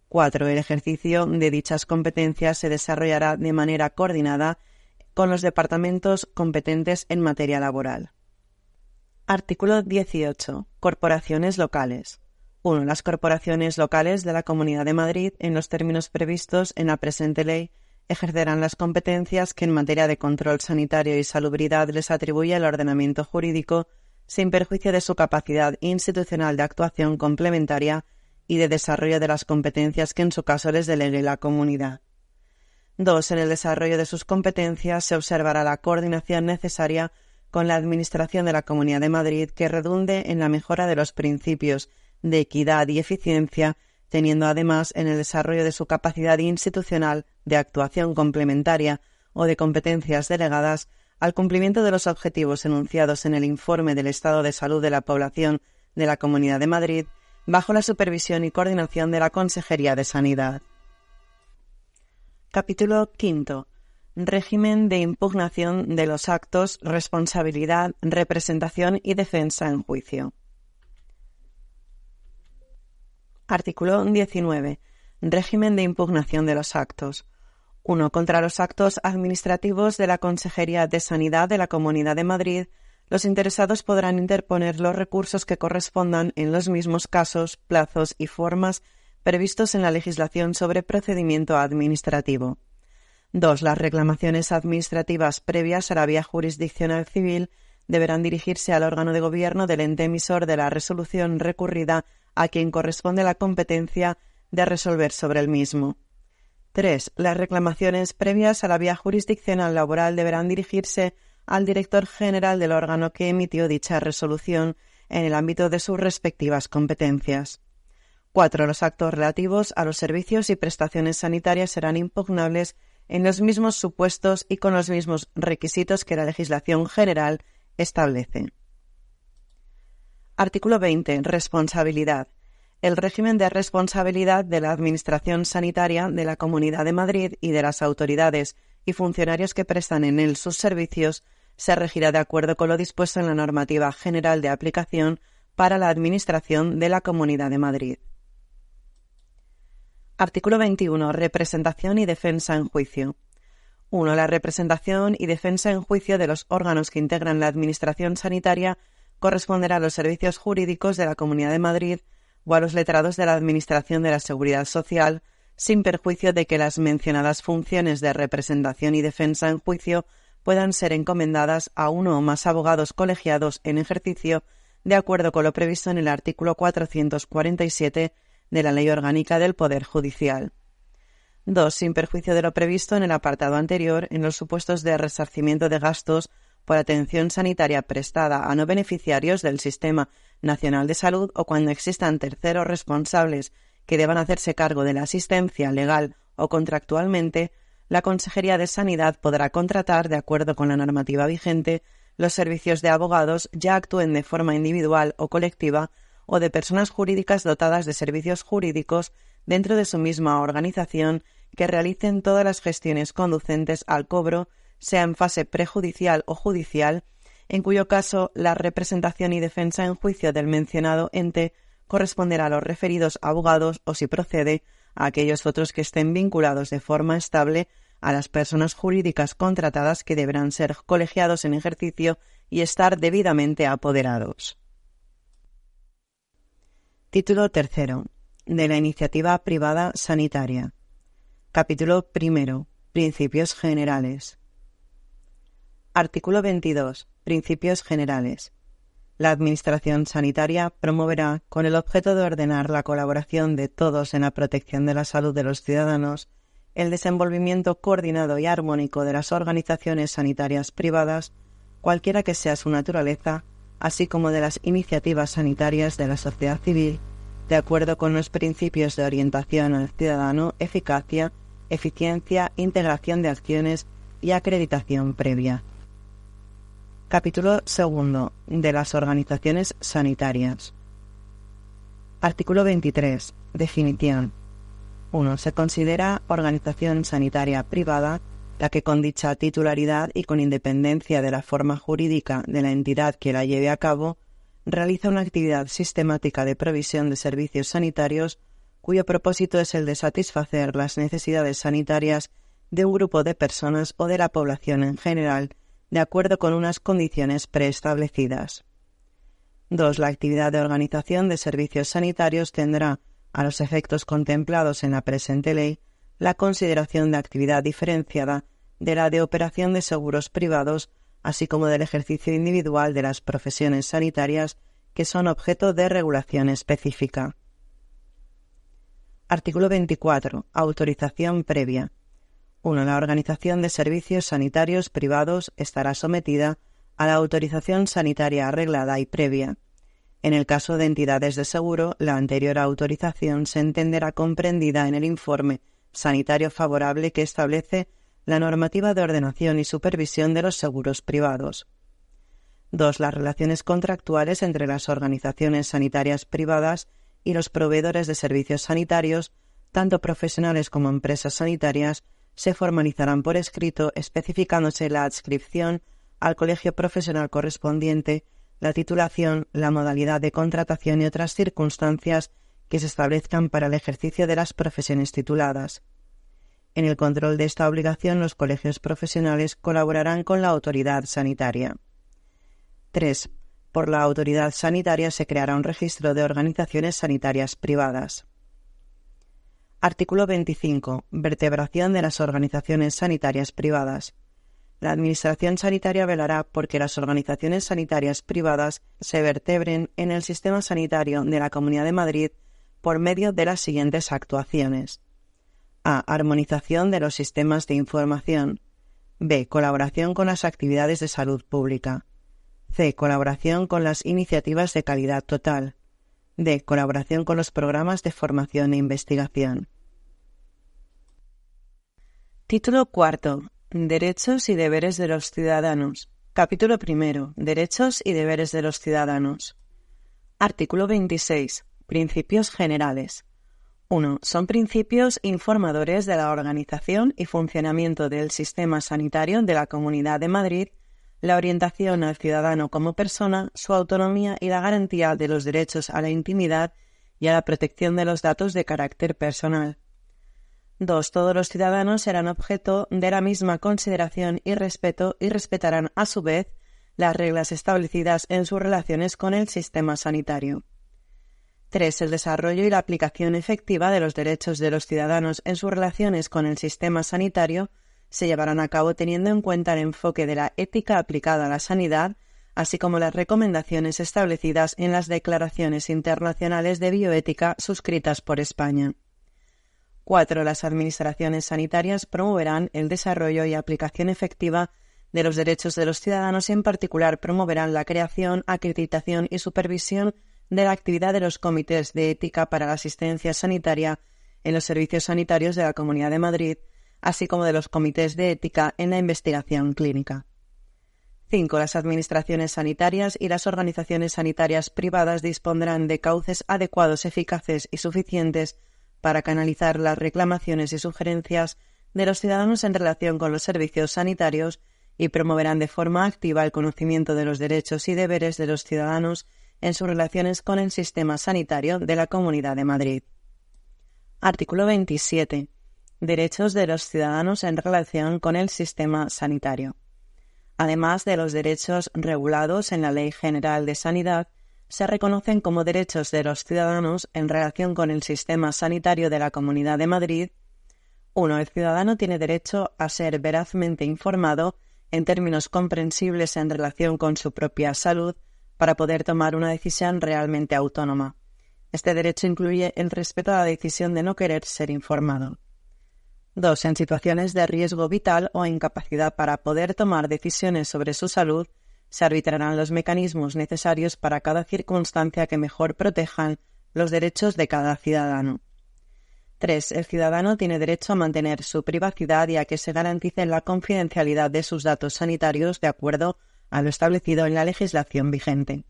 4. El ejercicio de dichas competencias se desarrollará de manera coordinada con los departamentos competentes en materia laboral. Artículo 18. Corporaciones locales. 1. Las corporaciones locales de la Comunidad de Madrid, en los términos previstos en la presente ley, ejercerán las competencias que en materia de control sanitario y salubridad les atribuye el ordenamiento jurídico sin perjuicio de su capacidad institucional de actuación complementaria y de desarrollo de las competencias que en su caso les delegue la comunidad. 2. En el desarrollo de sus competencias se observará la coordinación necesaria con la Administración de la Comunidad de Madrid que redunde en la mejora de los principios de equidad y eficiencia teniendo además en el desarrollo de su capacidad institucional de actuación complementaria o de competencias delegadas al cumplimiento de los objetivos enunciados en el informe del estado de salud de la población de la Comunidad de Madrid, bajo la supervisión y coordinación de la Consejería de Sanidad. Capítulo V. Régimen de impugnación de los actos, responsabilidad, representación y defensa en juicio. Artículo 19. Régimen de impugnación de los actos. 1. Contra los actos administrativos de la Consejería de Sanidad de la Comunidad de Madrid, los interesados podrán interponer los recursos que correspondan en los mismos casos, plazos y formas previstos en la legislación sobre procedimiento administrativo. 2. Las reclamaciones administrativas previas a la vía jurisdiccional civil deberán dirigirse al órgano de gobierno del ente emisor de la resolución recurrida a quien corresponde la competencia de resolver sobre el mismo. 3. Las reclamaciones previas a la vía jurisdiccional laboral deberán dirigirse al director general del órgano que emitió dicha resolución en el ámbito de sus respectivas competencias. 4. Los actos relativos a los servicios y prestaciones sanitarias serán impugnables en los mismos supuestos y con los mismos requisitos que la legislación general establece. Artículo 20. Responsabilidad. El régimen de responsabilidad de la Administración Sanitaria de la Comunidad de Madrid y de las autoridades y funcionarios que prestan en él sus servicios se regirá de acuerdo con lo dispuesto en la normativa general de aplicación para la Administración de la Comunidad de Madrid. Artículo 21. Representación y defensa en juicio. 1. La representación y defensa en juicio de los órganos que integran la Administración sanitaria corresponderá a los servicios jurídicos de la Comunidad de Madrid o a los letrados de la Administración de la Seguridad Social, sin perjuicio de que las mencionadas funciones de representación y defensa en juicio puedan ser encomendadas a uno o más abogados colegiados en ejercicio de acuerdo con lo previsto en el artículo 447 de la Ley Orgánica del Poder Judicial. 2. Sin perjuicio de lo previsto en el apartado anterior, en los supuestos de resarcimiento de gastos por atención sanitaria prestada a no beneficiarios del Sistema Nacional de Salud o cuando existan terceros responsables que deban hacerse cargo de la asistencia legal o contractualmente, la Consejería de Sanidad podrá contratar, de acuerdo con la normativa vigente, los servicios de abogados ya actúen de forma individual o colectiva o de personas jurídicas dotadas de servicios jurídicos dentro de su misma organización que realicen todas las gestiones conducentes al cobro, sea en fase prejudicial o judicial, en cuyo caso la representación y defensa en juicio del mencionado ente corresponderá a los referidos abogados o, si procede, a aquellos otros que estén vinculados de forma estable a las personas jurídicas contratadas que deberán ser colegiados en ejercicio y estar debidamente apoderados. Título tercero. De la iniciativa privada sanitaria. Capítulo primero. Principios generales. Artículo 22. Principios generales. La Administración sanitaria promoverá, con el objeto de ordenar la colaboración de todos en la protección de la salud de los ciudadanos, el desenvolvimiento coordinado y armónico de las organizaciones sanitarias privadas, cualquiera que sea su naturaleza, así como de las iniciativas sanitarias de la sociedad civil, de acuerdo con los principios de orientación al ciudadano, eficacia, eficiencia, integración de acciones y acreditación previa. Capítulo segundo de las organizaciones sanitarias. Artículo 23. Definición. 1. Se considera organización sanitaria privada la que con dicha titularidad y con independencia de la forma jurídica de la entidad que la lleve a cabo, realiza una actividad sistemática de provisión de servicios sanitarios cuyo propósito es el de satisfacer las necesidades sanitarias de un grupo de personas o de la población en general, de acuerdo con unas condiciones preestablecidas. 2. La actividad de organización de servicios sanitarios tendrá, a los efectos contemplados en la presente ley, la consideración de actividad diferenciada de la de operación de seguros privados así como del ejercicio individual de las profesiones sanitarias que son objeto de regulación específica. Artículo 24. Autorización previa. 1. La organización de servicios sanitarios privados estará sometida a la autorización sanitaria arreglada y previa. En el caso de entidades de seguro, la anterior autorización se entenderá comprendida en el informe sanitario favorable que establece la normativa de ordenación y supervisión de los seguros privados. 2. Las relaciones contractuales entre las organizaciones sanitarias privadas y los proveedores de servicios sanitarios, tanto profesionales como empresas sanitarias, se formalizarán por escrito especificándose la adscripción al colegio profesional correspondiente, la titulación, la modalidad de contratación y otras circunstancias que se establezcan para el ejercicio de las profesiones tituladas En el control de esta obligación, los colegios profesionales colaborarán con la autoridad sanitaria. 3. Por la autoridad sanitaria se creará un registro de organizaciones sanitarias privadas. Artículo 25. Vertebración de las organizaciones sanitarias privadas. La Administración sanitaria velará por que las organizaciones sanitarias privadas se vertebren en el sistema sanitario de la Comunidad de Madrid por medio de las siguientes actuaciones. A. Armonización de los sistemas de información. B. Colaboración con las actividades de salud pública. C. Colaboración con las iniciativas de calidad total. D. Colaboración con los programas de formación e investigación. Título cuarto. Derechos y deberes de los ciudadanos. Capítulo primero. Derechos y deberes de los ciudadanos. Artículo 26. Principios generales. 1. Son principios informadores de la organización y funcionamiento del sistema sanitario de la Comunidad de Madrid, la orientación al ciudadano como persona, su autonomía y la garantía de los derechos a la intimidad y a la protección de los datos de carácter personal. 2. Todos los ciudadanos serán objeto de la misma consideración y respeto y respetarán a su vez las reglas establecidas en sus relaciones con el sistema sanitario. 3. El desarrollo y la aplicación efectiva de los derechos de los ciudadanos en sus relaciones con el sistema sanitario se llevarán a cabo teniendo en cuenta el enfoque de la ética aplicada a la sanidad, así como las recomendaciones establecidas en las declaraciones internacionales de bioética suscritas por España. 4. Las administraciones sanitarias promoverán el desarrollo y aplicación efectiva de los derechos de los ciudadanos y en particular promoverán la creación, acreditación y supervisión de la actividad de los comités de ética para la asistencia sanitaria en los servicios sanitarios de la Comunidad de Madrid, así como de los comités de ética en la investigación clínica. 5. Las administraciones sanitarias y las organizaciones sanitarias privadas dispondrán de cauces adecuados, eficaces y suficientes para canalizar las reclamaciones y sugerencias de los ciudadanos en relación con los servicios sanitarios y promoverán de forma activa el conocimiento de los derechos y deberes de los ciudadanos en sus relaciones con el sistema sanitario de la Comunidad de Madrid. Artículo 27. Derechos de los ciudadanos en relación con el sistema sanitario. Además de los derechos regulados en la Ley General de Sanidad, se reconocen como derechos de los ciudadanos en relación con el sistema sanitario de la Comunidad de Madrid 1. El ciudadano tiene derecho a ser verazmente informado en términos comprensibles en relación con su propia salud para poder tomar una decisión realmente autónoma. Este derecho incluye el respeto a la decisión de no querer ser informado. 2. En situaciones de riesgo vital o incapacidad para poder tomar decisiones sobre su salud, se arbitrarán los mecanismos necesarios para cada circunstancia que mejor protejan los derechos de cada ciudadano. 3. El ciudadano tiene derecho a mantener su privacidad y a que se garantice la confidencialidad de sus datos sanitarios de acuerdo a lo establecido en la legislación vigente.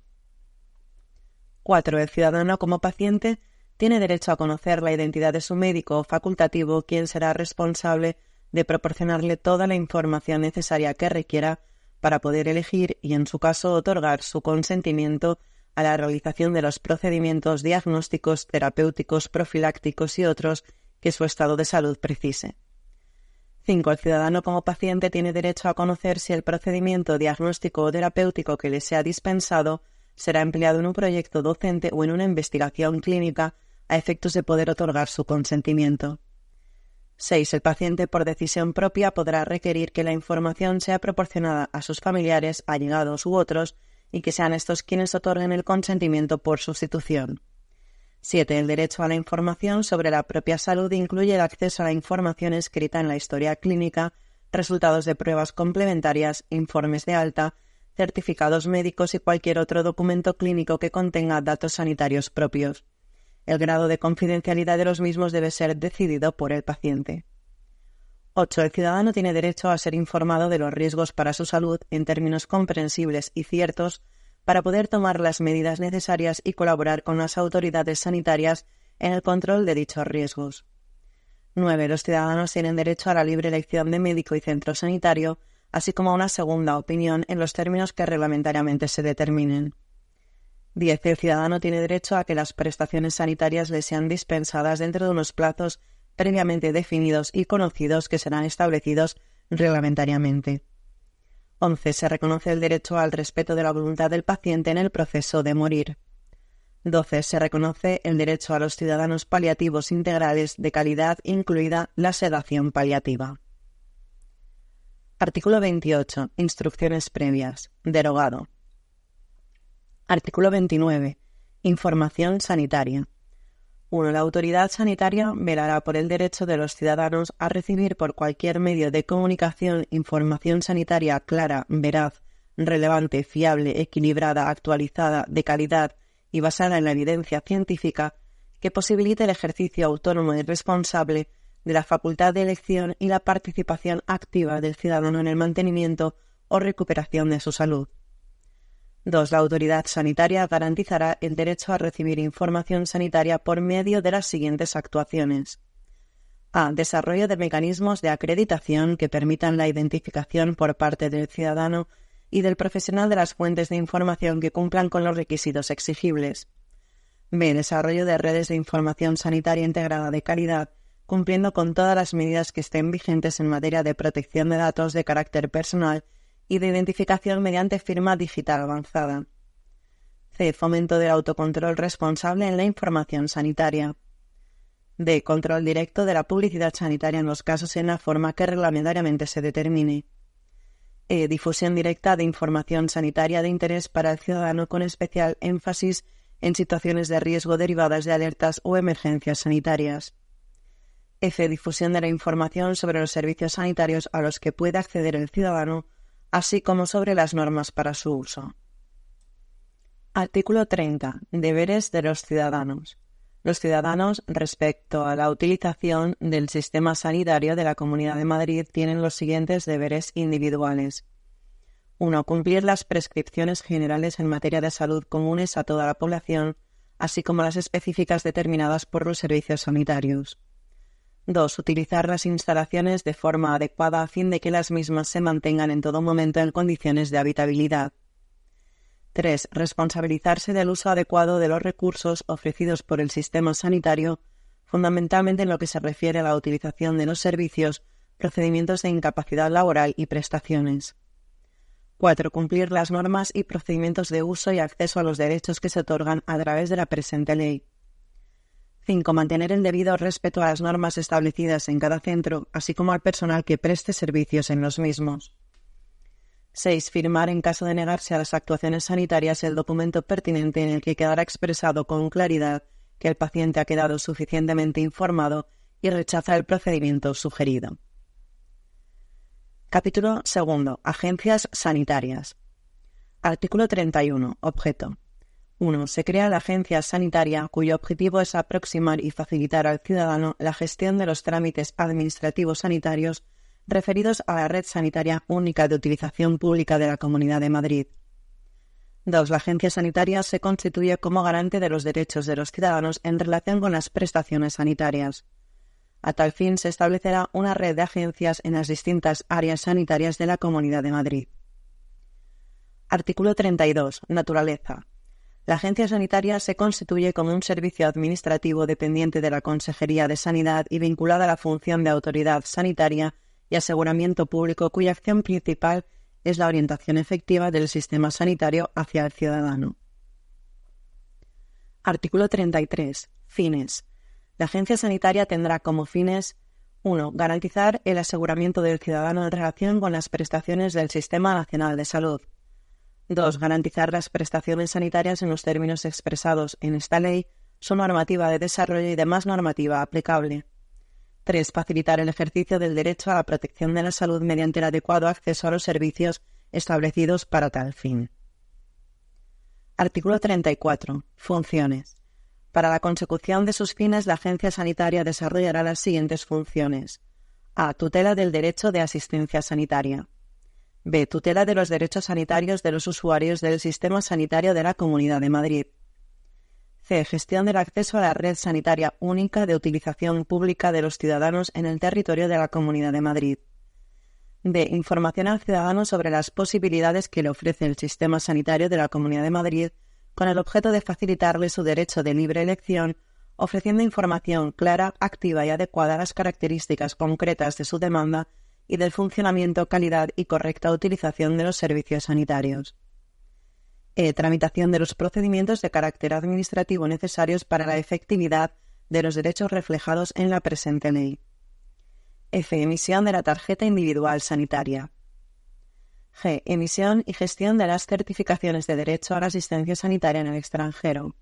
4. El ciudadano como paciente tiene derecho a conocer la identidad de su médico facultativo, quien será responsable de proporcionarle toda la información necesaria que requiera para poder elegir y, en su caso, otorgar su consentimiento a la realización de los procedimientos diagnósticos, terapéuticos, profilácticos y otros que su estado de salud precise. 5. El ciudadano como paciente tiene derecho a conocer si el procedimiento diagnóstico o terapéutico que le sea dispensado será empleado en un proyecto docente o en una investigación clínica a efectos de poder otorgar su consentimiento. 6. El paciente, por decisión propia, podrá requerir que la información sea proporcionada a sus familiares, allegados u otros, y que sean estos quienes otorguen el consentimiento por sustitución. 7. El derecho a la información sobre la propia salud incluye el acceso a la información escrita en la historia clínica, resultados de pruebas complementarias, informes de alta, certificados médicos y cualquier otro documento clínico que contenga datos sanitarios propios. El grado de confidencialidad de los mismos debe ser decidido por el paciente. 8. El ciudadano tiene derecho a ser informado de los riesgos para su salud en términos comprensibles y ciertos para poder tomar las medidas necesarias y colaborar con las autoridades sanitarias en el control de dichos riesgos. 9. Los ciudadanos tienen derecho a la libre elección de médico y centro sanitario, así como a una segunda opinión en los términos que reglamentariamente se determinen. 10. El ciudadano tiene derecho a que las prestaciones sanitarias le sean dispensadas dentro de unos plazos previamente definidos y conocidos que serán establecidos reglamentariamente. 11. Se reconoce el derecho al respeto de la voluntad del paciente en el proceso de morir. 12. Se reconoce el derecho a los ciudadanos paliativos integrales de calidad, incluida la sedación paliativa. Artículo 28. Instrucciones previas. Derogado. Artículo 29. Información sanitaria. 1. La autoridad sanitaria velará por el derecho de los ciudadanos a recibir por cualquier medio de comunicación información sanitaria clara, veraz, relevante, fiable, equilibrada, actualizada, de calidad y basada en la evidencia científica que posibilite el ejercicio autónomo y responsable de la facultad de elección y la participación activa del ciudadano en el mantenimiento o recuperación de su salud. 2. La autoridad sanitaria garantizará el derecho a recibir información sanitaria por medio de las siguientes actuaciones. A. Desarrollo de mecanismos de acreditación que permitan la identificación por parte del ciudadano y del profesional de las fuentes de información que cumplan con los requisitos exigibles. B. Desarrollo de redes de información sanitaria integrada de calidad, cumpliendo con todas las medidas que estén vigentes en materia de protección de datos de carácter personal y de identificación mediante firma digital avanzada. C. Fomento del autocontrol responsable en la información sanitaria. D. Control directo de la publicidad sanitaria en los casos en la forma que reglamentariamente se determine. E. Difusión directa de información sanitaria de interés para el ciudadano con especial énfasis en situaciones de riesgo derivadas de alertas o emergencias sanitarias. F. Difusión de la información sobre los servicios sanitarios a los que puede acceder el ciudadano así como sobre las normas para su uso. Artículo 30. Deberes de los ciudadanos. Los ciudadanos, respecto a la utilización del sistema sanitario de la Comunidad de Madrid, tienen los siguientes deberes individuales. 1. Cumplir las prescripciones generales en materia de salud comunes a toda la población, así como las específicas determinadas por los servicios sanitarios. 2. Utilizar las instalaciones de forma adecuada a fin de que las mismas se mantengan en todo momento en condiciones de habitabilidad. 3. Responsabilizarse del uso adecuado de los recursos ofrecidos por el sistema sanitario, fundamentalmente en lo que se refiere a la utilización de los servicios, procedimientos de incapacidad laboral y prestaciones. 4. Cumplir las normas y procedimientos de uso y acceso a los derechos que se otorgan a través de la presente ley. 5. Mantener el debido respeto a las normas establecidas en cada centro, así como al personal que preste servicios en los mismos. 6. Firmar en caso de negarse a las actuaciones sanitarias el documento pertinente en el que quedará expresado con claridad que el paciente ha quedado suficientemente informado y rechaza el procedimiento sugerido. Capítulo 2. Agencias sanitarias. Artículo 31. Objeto. 1. Se crea la agencia sanitaria cuyo objetivo es aproximar y facilitar al ciudadano la gestión de los trámites administrativos sanitarios referidos a la red sanitaria única de utilización pública de la Comunidad de Madrid. 2. La agencia sanitaria se constituye como garante de los derechos de los ciudadanos en relación con las prestaciones sanitarias. A tal fin se establecerá una red de agencias en las distintas áreas sanitarias de la Comunidad de Madrid. Artículo 32. Naturaleza. La agencia sanitaria se constituye como un servicio administrativo dependiente de la Consejería de Sanidad y vinculada a la función de autoridad sanitaria y aseguramiento público cuya acción principal es la orientación efectiva del sistema sanitario hacia el ciudadano. Artículo 33. Fines. La agencia sanitaria tendrá como fines 1. Garantizar el aseguramiento del ciudadano en relación con las prestaciones del Sistema Nacional de Salud. 2. Garantizar las prestaciones sanitarias en los términos expresados en esta ley, su normativa de desarrollo y demás normativa aplicable. 3. Facilitar el ejercicio del derecho a la protección de la salud mediante el adecuado acceso a los servicios establecidos para tal fin. Artículo 34. Funciones. Para la consecución de sus fines, la agencia sanitaria desarrollará las siguientes funciones. A. Tutela del derecho de asistencia sanitaria. B. Tutela de los derechos sanitarios de los usuarios del sistema sanitario de la Comunidad de Madrid. C. Gestión del acceso a la red sanitaria única de utilización pública de los ciudadanos en el territorio de la Comunidad de Madrid. D. Información al ciudadano sobre las posibilidades que le ofrece el sistema sanitario de la Comunidad de Madrid con el objeto de facilitarle su derecho de libre elección ofreciendo información clara, activa y adecuada a las características concretas de su demanda y del funcionamiento, calidad y correcta utilización de los servicios sanitarios. E. Tramitación de los procedimientos de carácter administrativo necesarios para la efectividad de los derechos reflejados en la presente ley. F. Emisión de la tarjeta individual sanitaria. G. Emisión y gestión de las certificaciones de derecho a la asistencia sanitaria en el extranjero.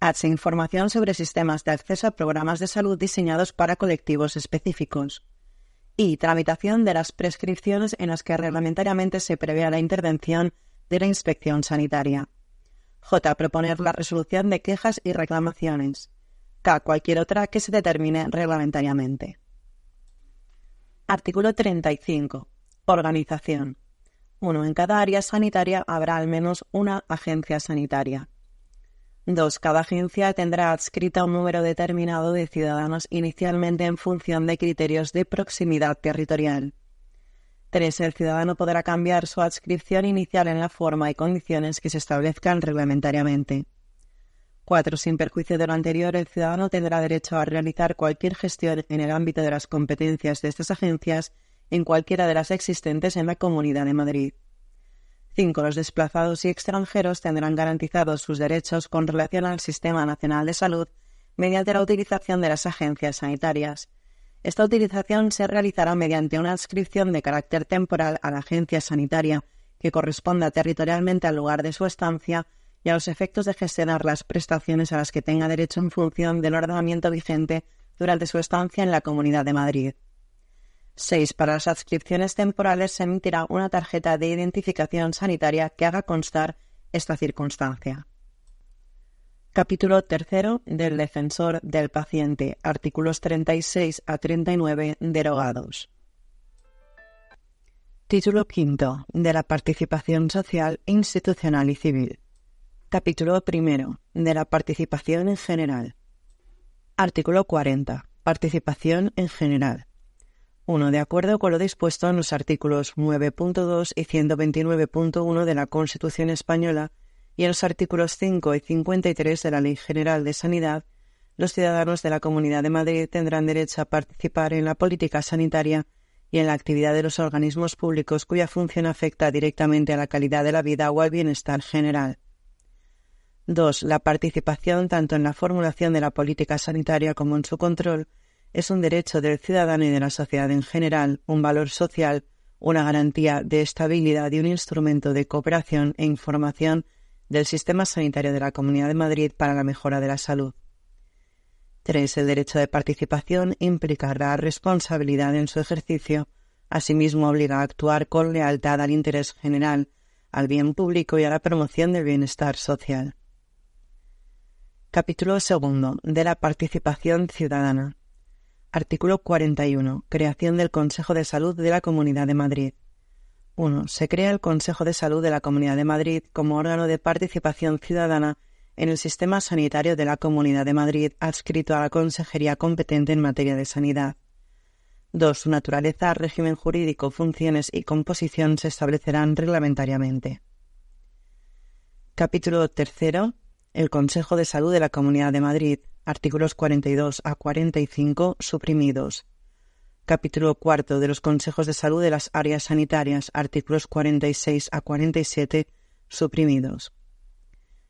H. Información sobre sistemas de acceso a programas de salud diseñados para colectivos específicos. Y. Tramitación de las prescripciones en las que reglamentariamente se prevé la intervención de la inspección sanitaria. J. Proponer la resolución de quejas y reclamaciones. K. Cualquier otra que se determine reglamentariamente. Artículo 35. Organización. 1. En cada área sanitaria habrá al menos una agencia sanitaria. 2. Cada agencia tendrá adscrita un número determinado de ciudadanos inicialmente en función de criterios de proximidad territorial. 3. El ciudadano podrá cambiar su adscripción inicial en la forma y condiciones que se establezcan reglamentariamente. 4. Sin perjuicio de lo anterior, el ciudadano tendrá derecho a realizar cualquier gestión en el ámbito de las competencias de estas agencias en cualquiera de las existentes en la Comunidad de Madrid. 5. Los desplazados y extranjeros tendrán garantizados sus derechos con relación al Sistema Nacional de Salud mediante la utilización de las agencias sanitarias. Esta utilización se realizará mediante una adscripción de carácter temporal a la agencia sanitaria que corresponda territorialmente al lugar de su estancia y a los efectos de gestionar las prestaciones a las que tenga derecho en función del ordenamiento vigente durante su estancia en la Comunidad de Madrid. 6. Para las adscripciones temporales se emitirá una tarjeta de identificación sanitaria que haga constar esta circunstancia. Capítulo 3 del Defensor del Paciente. Artículos 36 a 39 derogados. Título V de la Participación Social, Institucional y Civil. Capítulo I de la Participación en General. Artículo 40. Participación en General. 1. De acuerdo con lo dispuesto en los artículos 9.2 y 129.1 de la Constitución española y en los artículos 5 y 53 de la Ley General de Sanidad, los ciudadanos de la Comunidad de Madrid tendrán derecho a participar en la política sanitaria y en la actividad de los organismos públicos cuya función afecta directamente a la calidad de la vida o al bienestar general. 2. La participación tanto en la formulación de la política sanitaria como en su control es un derecho del ciudadano y de la sociedad en general, un valor social, una garantía de estabilidad y un instrumento de cooperación e información del sistema sanitario de la Comunidad de Madrid para la mejora de la salud. 3. El derecho de participación implica la responsabilidad en su ejercicio, asimismo obliga a actuar con lealtad al interés general, al bien público y a la promoción del bienestar social. Capítulo segundo de la participación ciudadana. Artículo 41. Creación del Consejo de Salud de la Comunidad de Madrid. 1. Se crea el Consejo de Salud de la Comunidad de Madrid como órgano de participación ciudadana en el sistema sanitario de la Comunidad de Madrid adscrito a la Consejería competente en materia de sanidad. 2. Su naturaleza, régimen jurídico, funciones y composición se establecerán reglamentariamente. Capítulo 3. El Consejo de Salud de la Comunidad de Madrid artículos 42 a 45 suprimidos. Capítulo cuarto de los consejos de salud de las áreas sanitarias, artículos 46 a 47 suprimidos.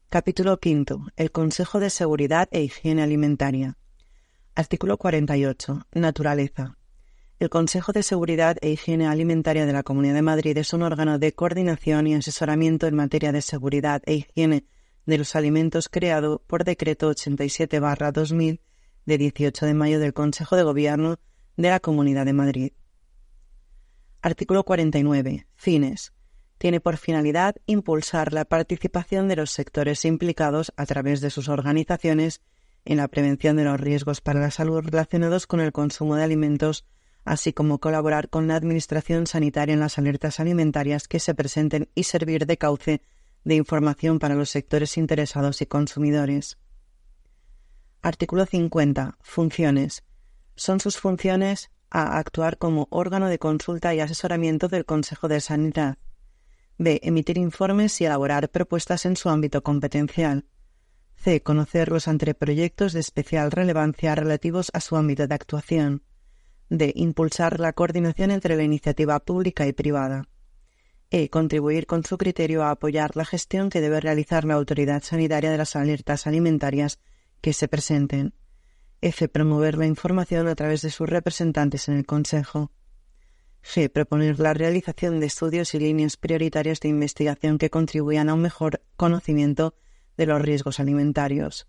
Capítulo quinto. El Consejo de Seguridad e Higiene Alimentaria. Artículo 48. Naturaleza. El Consejo de Seguridad e Higiene Alimentaria de la Comunidad de Madrid es un órgano de coordinación y asesoramiento en materia de seguridad e higiene de los alimentos creado por decreto 87-2000 de 18 de mayo del Consejo de Gobierno de la Comunidad de Madrid. Artículo 49. Fines. Tiene por finalidad impulsar la participación de los sectores implicados a través de sus organizaciones en la prevención de los riesgos para la salud relacionados con el consumo de alimentos, así como colaborar con la Administración Sanitaria en las alertas alimentarias que se presenten y servir de cauce de información para los sectores interesados y consumidores. Artículo 50. Funciones. Son sus funciones a actuar como órgano de consulta y asesoramiento del Consejo de Sanidad. B. Emitir informes y elaborar propuestas en su ámbito competencial. C. Conocer los anteproyectos de especial relevancia relativos a su ámbito de actuación. D. Impulsar la coordinación entre la iniciativa pública y privada. E. Contribuir con su criterio a apoyar la gestión que debe realizar la autoridad sanitaria de las alertas alimentarias que se presenten. F. Promover la información a través de sus representantes en el Consejo. G. Proponer la realización de estudios y líneas prioritarias de investigación que contribuyan a un mejor conocimiento de los riesgos alimentarios.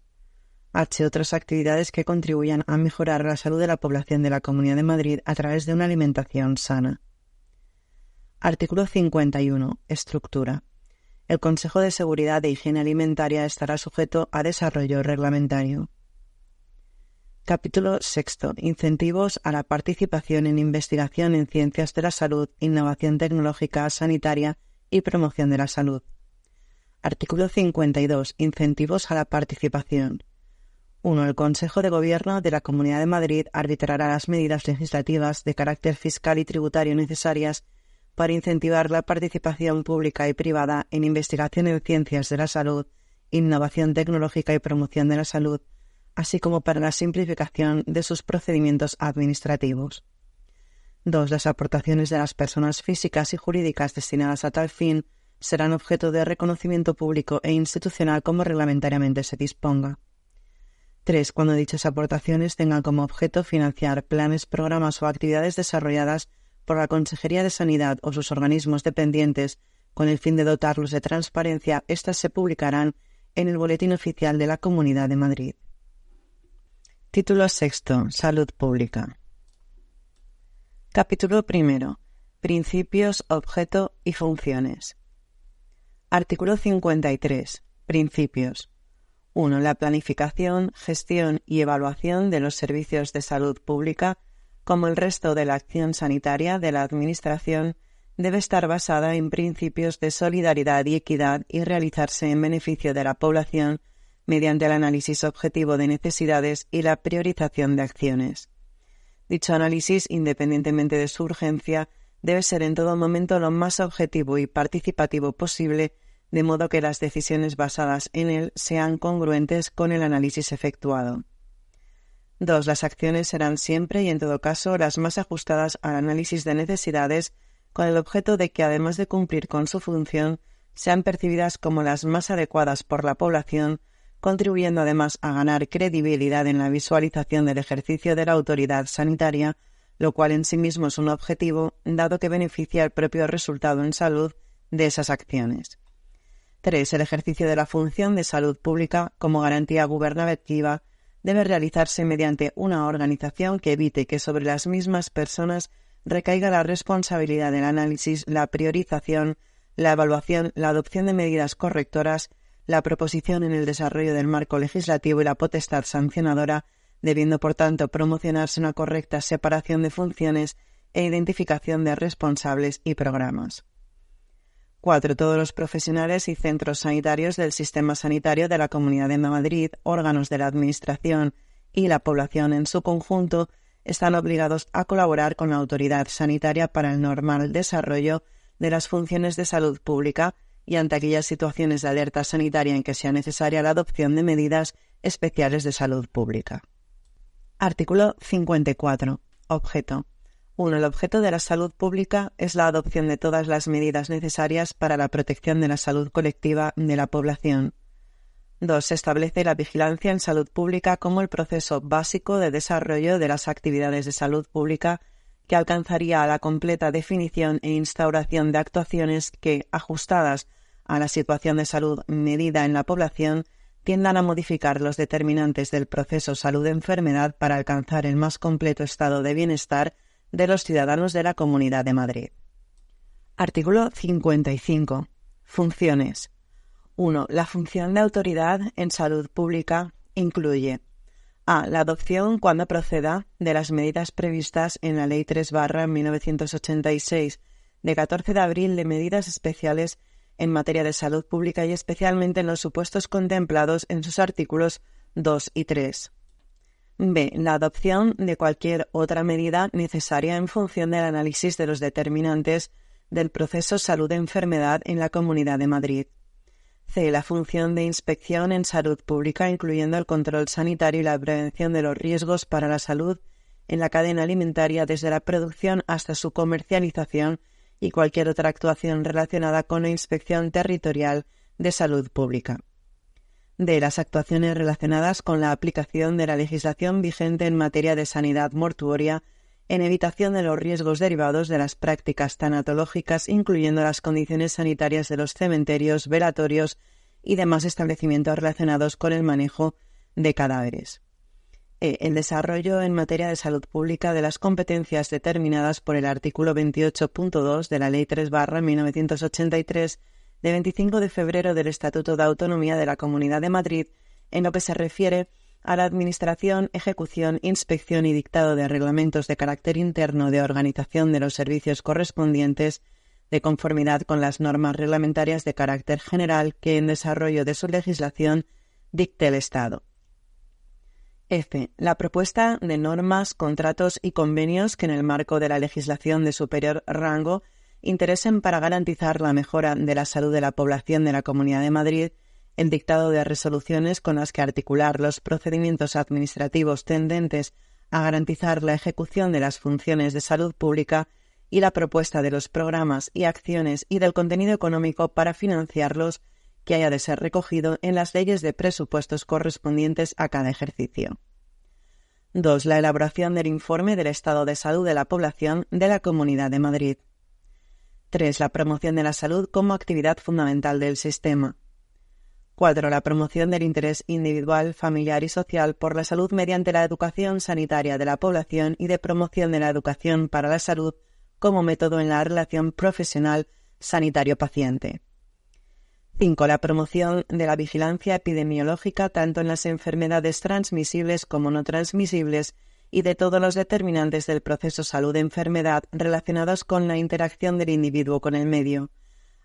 H. Otras actividades que contribuyan a mejorar la salud de la población de la Comunidad de Madrid a través de una alimentación sana. Artículo 51. Estructura. El Consejo de Seguridad e Higiene Alimentaria estará sujeto a desarrollo reglamentario. Capítulo sexto. Incentivos a la participación en investigación en ciencias de la salud, innovación tecnológica, sanitaria y promoción de la salud. Artículo 52. Incentivos a la participación. 1. El Consejo de Gobierno de la Comunidad de Madrid arbitrará las medidas legislativas de carácter fiscal y tributario necesarias para incentivar la participación pública y privada en investigación en ciencias de la salud, innovación tecnológica y promoción de la salud, así como para la simplificación de sus procedimientos administrativos. 2. Las aportaciones de las personas físicas y jurídicas destinadas a tal fin serán objeto de reconocimiento público e institucional como reglamentariamente se disponga. 3. Cuando dichas aportaciones tengan como objeto financiar planes, programas o actividades desarrolladas por la Consejería de Sanidad o sus organismos dependientes con el fin de dotarlos de transparencia, éstas se publicarán en el Boletín Oficial de la Comunidad de Madrid. Título sexto. Salud Pública. Capítulo primero. Principios, objeto y funciones. Artículo 53. Principios. 1. La planificación, gestión y evaluación de los servicios de salud pública, como el resto de la acción sanitaria de la Administración, debe estar basada en principios de solidaridad y equidad y realizarse en beneficio de la población mediante el análisis objetivo de necesidades y la priorización de acciones. Dicho análisis, independientemente de su urgencia, debe ser en todo momento lo más objetivo y participativo posible, de modo que las decisiones basadas en él sean congruentes con el análisis efectuado. 2. Las acciones serán siempre y en todo caso las más ajustadas al análisis de necesidades con el objeto de que, además de cumplir con su función, sean percibidas como las más adecuadas por la población contribuyendo además a ganar credibilidad en la visualización del ejercicio de la autoridad sanitaria, lo cual en sí mismo es un objetivo, dado que beneficia el propio resultado en salud de esas acciones. 3. El ejercicio de la función de salud pública como garantía gubernativa debe realizarse mediante una organización que evite que sobre las mismas personas recaiga la responsabilidad del análisis, la priorización, la evaluación, la adopción de medidas correctoras la proposición en el desarrollo del marco legislativo y la potestad sancionadora, debiendo por tanto promocionarse una correcta separación de funciones e identificación de responsables y programas. 4. Todos los profesionales y centros sanitarios del sistema sanitario de la Comunidad de Madrid, órganos de la Administración y la población en su conjunto están obligados a colaborar con la autoridad sanitaria para el normal desarrollo de las funciones de salud pública y ante aquellas situaciones de alerta sanitaria en que sea necesaria la adopción de medidas especiales de salud pública. Artículo 54. Objeto. 1. El objeto de la salud pública es la adopción de todas las medidas necesarias para la protección de la salud colectiva de la población. 2. Se establece la vigilancia en salud pública como el proceso básico de desarrollo de las actividades de salud pública que alcanzaría la completa definición e instauración de actuaciones que, ajustadas a la situación de salud medida en la población, tiendan a modificar los determinantes del proceso salud-enfermedad para alcanzar el más completo estado de bienestar de los ciudadanos de la Comunidad de Madrid. Artículo 55. Funciones. 1. La función de autoridad en salud pública incluye a. La adopción, cuando proceda, de las medidas previstas en la Ley 3 1986 de 14 de abril de medidas especiales en materia de salud pública y especialmente en los supuestos contemplados en sus artículos 2 y 3. B. La adopción de cualquier otra medida necesaria en función del análisis de los determinantes del proceso salud-enfermedad en la Comunidad de Madrid. C. La función de inspección en salud pública, incluyendo el control sanitario y la prevención de los riesgos para la salud en la cadena alimentaria desde la producción hasta su comercialización y cualquier otra actuación relacionada con la inspección territorial de salud pública. D. Las actuaciones relacionadas con la aplicación de la legislación vigente en materia de sanidad mortuoria en evitación de los riesgos derivados de las prácticas tanatológicas, incluyendo las condiciones sanitarias de los cementerios, velatorios y demás establecimientos relacionados con el manejo de cadáveres. E. El desarrollo en materia de salud pública de las competencias determinadas por el artículo 28.2 de la Ley 3-1983 de 25 de febrero del Estatuto de Autonomía de la Comunidad de Madrid en lo que se refiere a la administración, ejecución, inspección y dictado de reglamentos de carácter interno de organización de los servicios correspondientes de conformidad con las normas reglamentarias de carácter general que en desarrollo de su legislación dicte el Estado. F. La propuesta de normas, contratos y convenios que en el marco de la legislación de superior rango interesen para garantizar la mejora de la salud de la población de la Comunidad de Madrid el dictado de resoluciones con las que articular los procedimientos administrativos tendentes a garantizar la ejecución de las funciones de salud pública y la propuesta de los programas y acciones y del contenido económico para financiarlos que haya de ser recogido en las leyes de presupuestos correspondientes a cada ejercicio. 2. La elaboración del informe del estado de salud de la población de la Comunidad de Madrid. 3. La promoción de la salud como actividad fundamental del sistema. 4. La promoción del interés individual, familiar y social por la salud mediante la educación sanitaria de la población y de promoción de la educación para la salud como método en la relación profesional sanitario-paciente. 5. La promoción de la vigilancia epidemiológica tanto en las enfermedades transmisibles como no transmisibles y de todos los determinantes del proceso salud-enfermedad relacionados con la interacción del individuo con el medio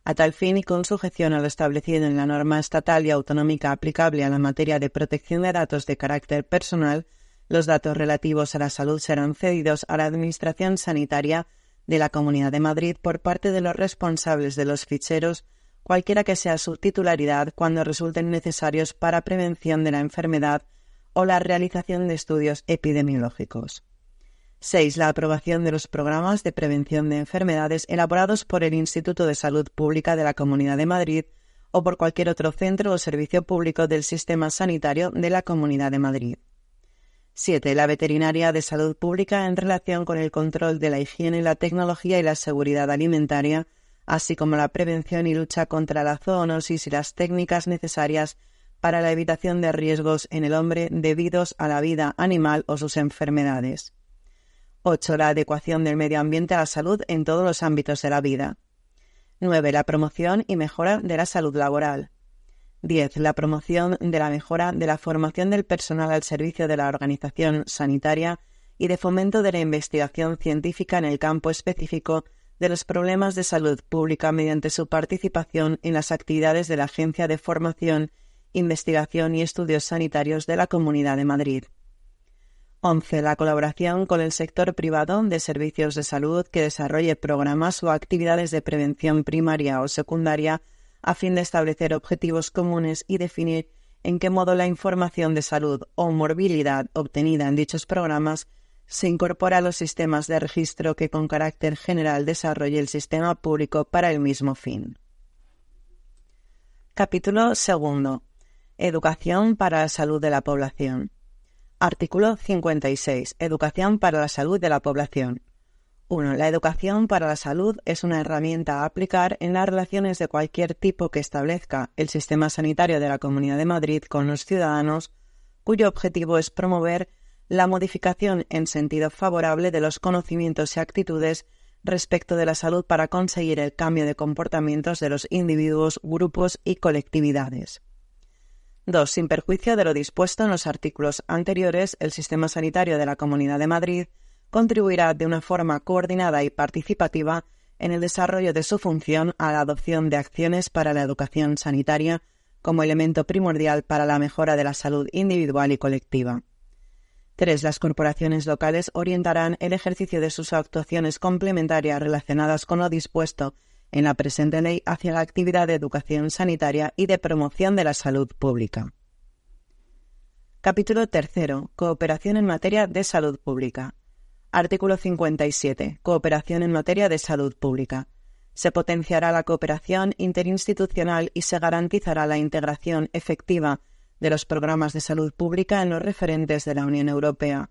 a tal fin y con sujeción a lo establecido en la norma estatal y autonómica aplicable a la materia de protección de datos de carácter personal, los datos relativos a la salud serán cedidos a la Administración Sanitaria de la Comunidad de Madrid por parte de los responsables de los ficheros, cualquiera que sea su titularidad, cuando resulten necesarios para prevención de la enfermedad o la realización de estudios epidemiológicos. 6. La aprobación de los programas de prevención de enfermedades elaborados por el Instituto de Salud Pública de la Comunidad de Madrid o por cualquier otro centro o servicio público del sistema sanitario de la Comunidad de Madrid. 7. La veterinaria de salud pública en relación con el control de la higiene, la tecnología y la seguridad alimentaria, así como la prevención y lucha contra la zoonosis y las técnicas necesarias para la evitación de riesgos en el hombre debidos a la vida animal o sus enfermedades. 8. La adecuación del medio ambiente a la salud en todos los ámbitos de la vida. 9. La promoción y mejora de la salud laboral. 10. La promoción de la mejora de la formación del personal al servicio de la organización sanitaria y de fomento de la investigación científica en el campo específico de los problemas de salud pública mediante su participación en las actividades de la Agencia de Formación, Investigación y Estudios Sanitarios de la Comunidad de Madrid. 11. La colaboración con el sector privado de servicios de salud que desarrolle programas o actividades de prevención primaria o secundaria a fin de establecer objetivos comunes y definir en qué modo la información de salud o morbilidad obtenida en dichos programas se incorpora a los sistemas de registro que con carácter general desarrolle el sistema público para el mismo fin. Capítulo segundo. Educación para la salud de la población. Artículo 56. Educación para la salud de la población. 1. La educación para la salud es una herramienta a aplicar en las relaciones de cualquier tipo que establezca el sistema sanitario de la Comunidad de Madrid con los ciudadanos, cuyo objetivo es promover la modificación en sentido favorable de los conocimientos y actitudes respecto de la salud para conseguir el cambio de comportamientos de los individuos, grupos y colectividades. 2. Sin perjuicio de lo dispuesto en los artículos anteriores, el sistema sanitario de la Comunidad de Madrid contribuirá de una forma coordinada y participativa en el desarrollo de su función a la adopción de acciones para la educación sanitaria como elemento primordial para la mejora de la salud individual y colectiva. 3. Las corporaciones locales orientarán el ejercicio de sus actuaciones complementarias relacionadas con lo dispuesto en la presente ley hacia la actividad de educación sanitaria y de promoción de la salud pública. Capítulo tercero. Cooperación en materia de salud pública. Artículo 57. Cooperación en materia de salud pública. Se potenciará la cooperación interinstitucional y se garantizará la integración efectiva de los programas de salud pública en los referentes de la Unión Europea.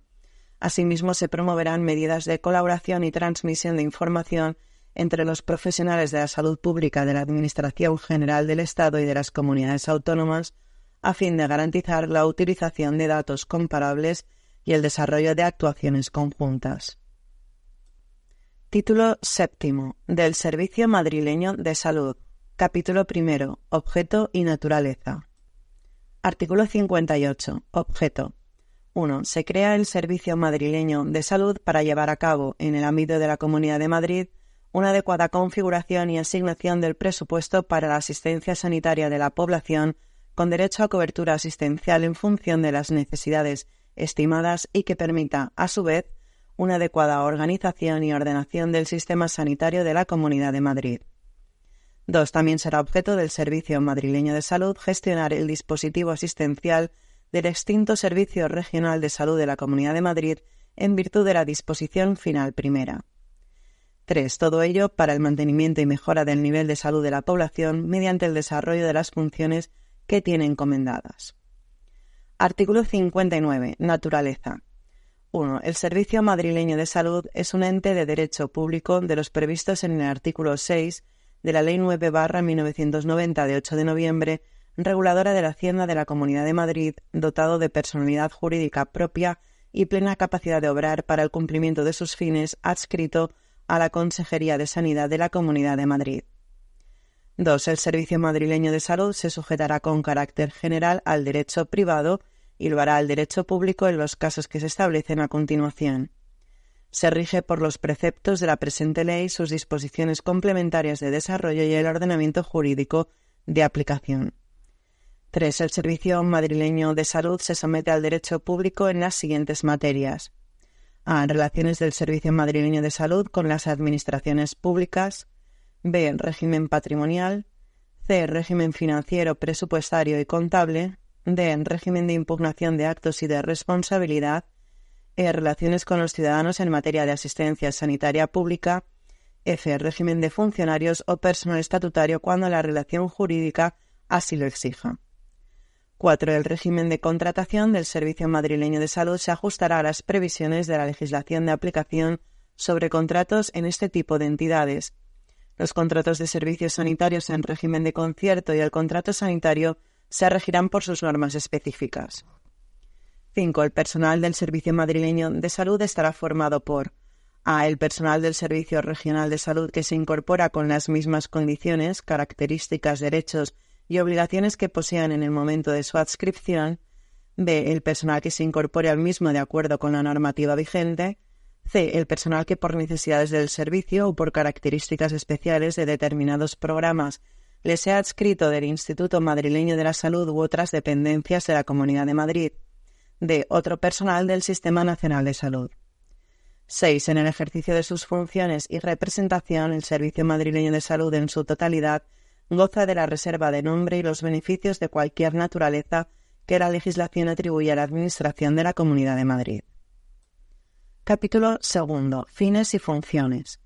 Asimismo, se promoverán medidas de colaboración y transmisión de información entre los profesionales de la salud pública de la Administración General del Estado y de las comunidades autónomas, a fin de garantizar la utilización de datos comparables y el desarrollo de actuaciones conjuntas. Título séptimo del Servicio Madrileño de Salud. Capítulo primero. Objeto y naturaleza. Artículo 58. Objeto. 1. Se crea el Servicio Madrileño de Salud para llevar a cabo, en el ámbito de la Comunidad de Madrid, una adecuada configuración y asignación del presupuesto para la asistencia sanitaria de la población con derecho a cobertura asistencial en función de las necesidades estimadas y que permita, a su vez, una adecuada organización y ordenación del sistema sanitario de la Comunidad de Madrid. 2. También será objeto del Servicio Madrileño de Salud gestionar el dispositivo asistencial del extinto Servicio Regional de Salud de la Comunidad de Madrid en virtud de la disposición final primera. 3. Todo ello para el mantenimiento y mejora del nivel de salud de la población mediante el desarrollo de las funciones que tiene encomendadas. Artículo 59. Naturaleza. 1. El Servicio Madrileño de Salud es un ente de derecho público de los previstos en el artículo 6 de la Ley 9 1990 de 8 de noviembre, reguladora de la Hacienda de la Comunidad de Madrid, dotado de personalidad jurídica propia y plena capacidad de obrar para el cumplimiento de sus fines, adscrito a la Consejería de Sanidad de la Comunidad de Madrid. 2. El Servicio Madrileño de Salud se sujetará con carácter general al derecho privado y lo hará al derecho público en los casos que se establecen a continuación. Se rige por los preceptos de la presente ley, sus disposiciones complementarias de desarrollo y el ordenamiento jurídico de aplicación. 3. El Servicio Madrileño de Salud se somete al derecho público en las siguientes materias a. Relaciones del Servicio Madrileño de Salud con las administraciones públicas. B. Régimen patrimonial. C. Régimen financiero, presupuestario y contable. D. Régimen de impugnación de actos y de responsabilidad. E. Relaciones con los ciudadanos en materia de asistencia sanitaria pública. F. Régimen de funcionarios o personal estatutario cuando la relación jurídica así lo exija. 4. El régimen de contratación del Servicio Madrileño de Salud se ajustará a las previsiones de la legislación de aplicación sobre contratos en este tipo de entidades. Los contratos de servicios sanitarios en régimen de concierto y el contrato sanitario se regirán por sus normas específicas. 5. El personal del Servicio Madrileño de Salud estará formado por a. El personal del Servicio Regional de Salud que se incorpora con las mismas condiciones, características, derechos y obligaciones que posean en el momento de su adscripción, b. el personal que se incorpore al mismo de acuerdo con la normativa vigente, c. el personal que por necesidades del servicio o por características especiales de determinados programas le sea adscrito del Instituto Madrileño de la Salud u otras dependencias de la Comunidad de Madrid, d. otro personal del Sistema Nacional de Salud. 6. En el ejercicio de sus funciones y representación, el Servicio Madrileño de Salud en su totalidad goza de la reserva de nombre y los beneficios de cualquier naturaleza que la legislación atribuye a la Administración de la Comunidad de Madrid. Capítulo segundo. Fines y funciones.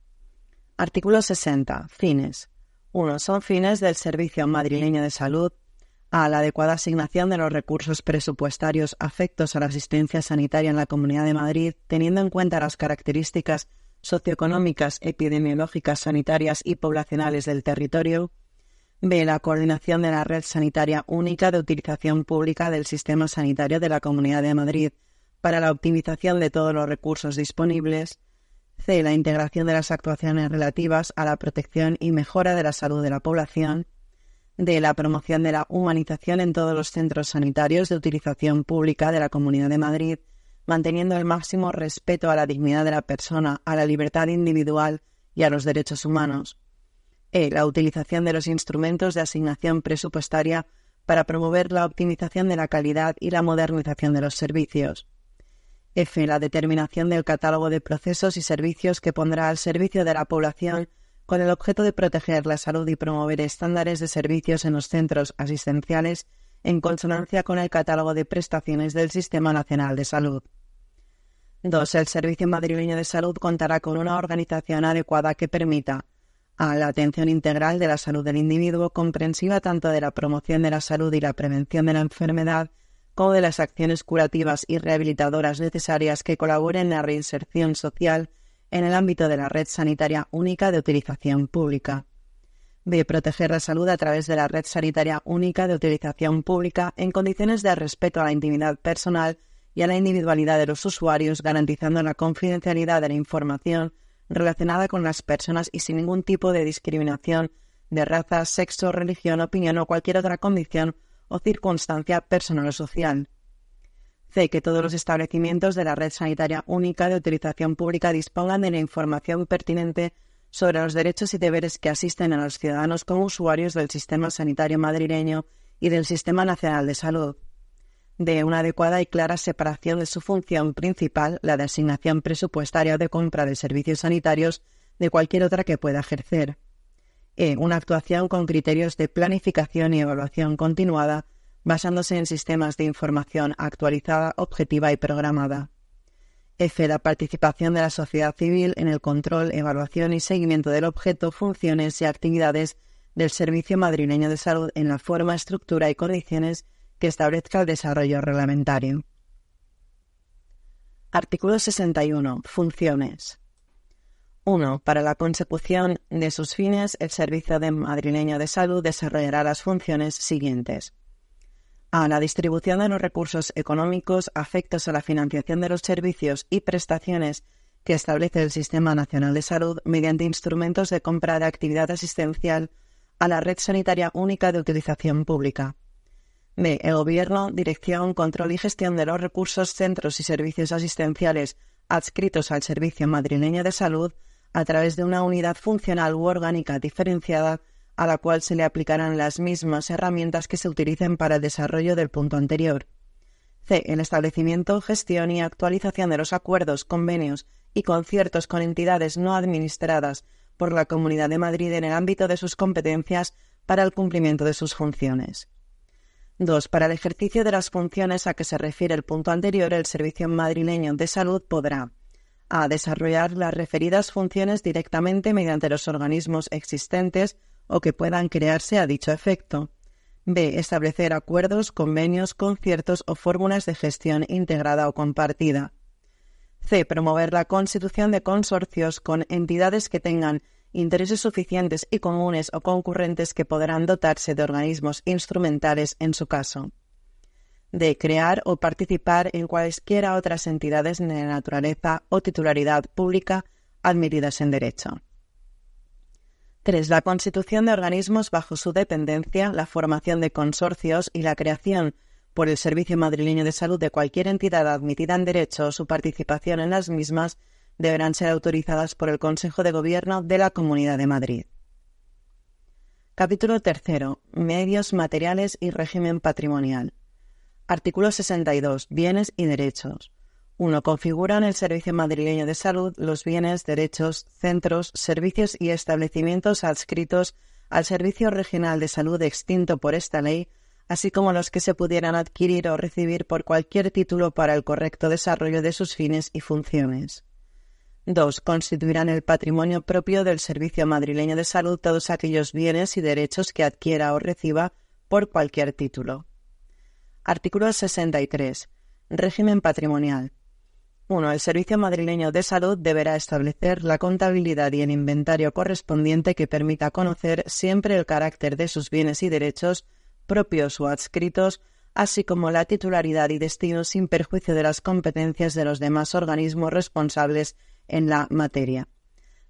Artículo 60. Fines. 1. Son fines del Servicio Madrileño de Salud a la adecuada asignación de los recursos presupuestarios afectos a la asistencia sanitaria en la Comunidad de Madrid, teniendo en cuenta las características socioeconómicas, epidemiológicas, sanitarias y poblacionales del territorio, B. La coordinación de la red sanitaria única de utilización pública del sistema sanitario de la Comunidad de Madrid para la optimización de todos los recursos disponibles. C. La integración de las actuaciones relativas a la protección y mejora de la salud de la población. D. La promoción de la humanización en todos los centros sanitarios de utilización pública de la Comunidad de Madrid, manteniendo el máximo respeto a la dignidad de la persona, a la libertad individual y a los derechos humanos. E. La utilización de los instrumentos de asignación presupuestaria para promover la optimización de la calidad y la modernización de los servicios. F. La determinación del catálogo de procesos y servicios que pondrá al servicio de la población con el objeto de proteger la salud y promover estándares de servicios en los centros asistenciales en consonancia con el catálogo de prestaciones del Sistema Nacional de Salud. 2. El Servicio Madrileño de Salud contará con una organización adecuada que permita a la atención integral de la salud del individuo, comprensiva tanto de la promoción de la salud y la prevención de la enfermedad, como de las acciones curativas y rehabilitadoras necesarias que colaboren en la reinserción social en el ámbito de la red sanitaria única de utilización pública. B. Proteger la salud a través de la red sanitaria única de utilización pública en condiciones de respeto a la intimidad personal y a la individualidad de los usuarios, garantizando la confidencialidad de la información relacionada con las personas y sin ningún tipo de discriminación de raza, sexo, religión, opinión o cualquier otra condición o circunstancia personal o social. C. Que todos los establecimientos de la red sanitaria única de utilización pública dispongan de la información pertinente sobre los derechos y deberes que asisten a los ciudadanos como usuarios del sistema sanitario madrileño y del Sistema Nacional de Salud. D. Una adecuada y clara separación de su función principal, la de asignación presupuestaria de compra de servicios sanitarios, de cualquier otra que pueda ejercer. E. Una actuación con criterios de planificación y evaluación continuada basándose en sistemas de información actualizada, objetiva y programada. F. La participación de la sociedad civil en el control, evaluación y seguimiento del objeto, funciones y actividades del Servicio Madrileño de Salud en la forma, estructura y condiciones que establezca el desarrollo reglamentario. Artículo 61. Funciones. 1. Para la consecución de sus fines, el Servicio Madrileño de Salud desarrollará las funciones siguientes a la distribución de los recursos económicos afectos a la financiación de los servicios y prestaciones que establece el Sistema Nacional de Salud mediante instrumentos de compra de actividad asistencial a la red sanitaria única de utilización pública. El Gobierno, dirección, control y gestión de los recursos, centros y servicios asistenciales adscritos al Servicio Madrileño de Salud a través de una unidad funcional u orgánica diferenciada a la cual se le aplicarán las mismas herramientas que se utilicen para el desarrollo del punto anterior. C. El establecimiento, gestión y actualización de los acuerdos, convenios y conciertos con entidades no administradas por la Comunidad de Madrid en el ámbito de sus competencias para el cumplimiento de sus funciones. 2. Para el ejercicio de las funciones a que se refiere el punto anterior, el Servicio Madrileño de Salud podrá a. desarrollar las referidas funciones directamente mediante los organismos existentes o que puedan crearse a dicho efecto. B. Establecer acuerdos, convenios, conciertos o fórmulas de gestión integrada o compartida. C. Promover la constitución de consorcios con entidades que tengan intereses suficientes y comunes o concurrentes que podrán dotarse de organismos instrumentales en su caso. D. Crear o participar en cualesquiera otras entidades de naturaleza o titularidad pública admitidas en derecho. 3. La constitución de organismos bajo su dependencia, la formación de consorcios y la creación por el Servicio Madrileño de Salud de cualquier entidad admitida en derecho o su participación en las mismas deberán ser autorizadas por el Consejo de Gobierno de la Comunidad de Madrid. Capítulo 3. Medios materiales y régimen patrimonial. Artículo 62. Bienes y derechos. 1. Configuran el Servicio Madrileño de Salud los bienes, derechos, centros, servicios y establecimientos adscritos al Servicio Regional de Salud extinto por esta ley, así como los que se pudieran adquirir o recibir por cualquier título para el correcto desarrollo de sus fines y funciones. 2. Constituirán el patrimonio propio del Servicio Madrileño de Salud todos aquellos bienes y derechos que adquiera o reciba por cualquier título. Artículo 63. Régimen patrimonial. 1. El Servicio Madrileño de Salud deberá establecer la contabilidad y el inventario correspondiente que permita conocer siempre el carácter de sus bienes y derechos, propios o adscritos, así como la titularidad y destino sin perjuicio de las competencias de los demás organismos responsables en la materia.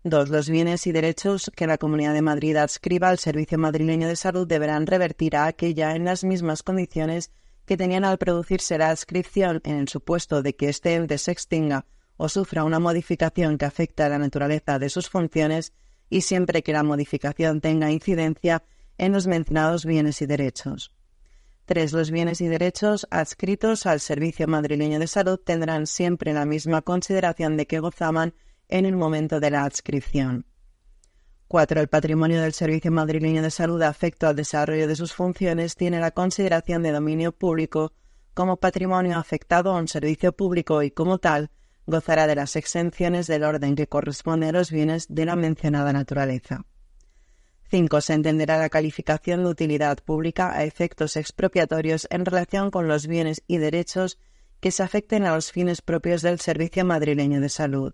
2. Los bienes y derechos que la Comunidad de Madrid adscriba al Servicio Madrileño de Salud deberán revertir a aquella en las mismas condiciones que tenían al producirse la adscripción en el supuesto de que este ente se extinga o sufra una modificación que afecte a la naturaleza de sus funciones y siempre que la modificación tenga incidencia en los mencionados bienes y derechos. 3. Los bienes y derechos adscritos al Servicio Madrileño de Salud tendrán siempre la misma consideración de que gozaban en el momento de la adscripción. 4. El patrimonio del Servicio Madrileño de Salud afecto al desarrollo de sus funciones tiene la consideración de dominio público como patrimonio afectado a un servicio público y como tal gozará de las exenciones del orden que corresponde a los bienes de la mencionada naturaleza. 5. Se entenderá la calificación de utilidad pública a efectos expropiatorios en relación con los bienes y derechos que se afecten a los fines propios del Servicio Madrileño de Salud.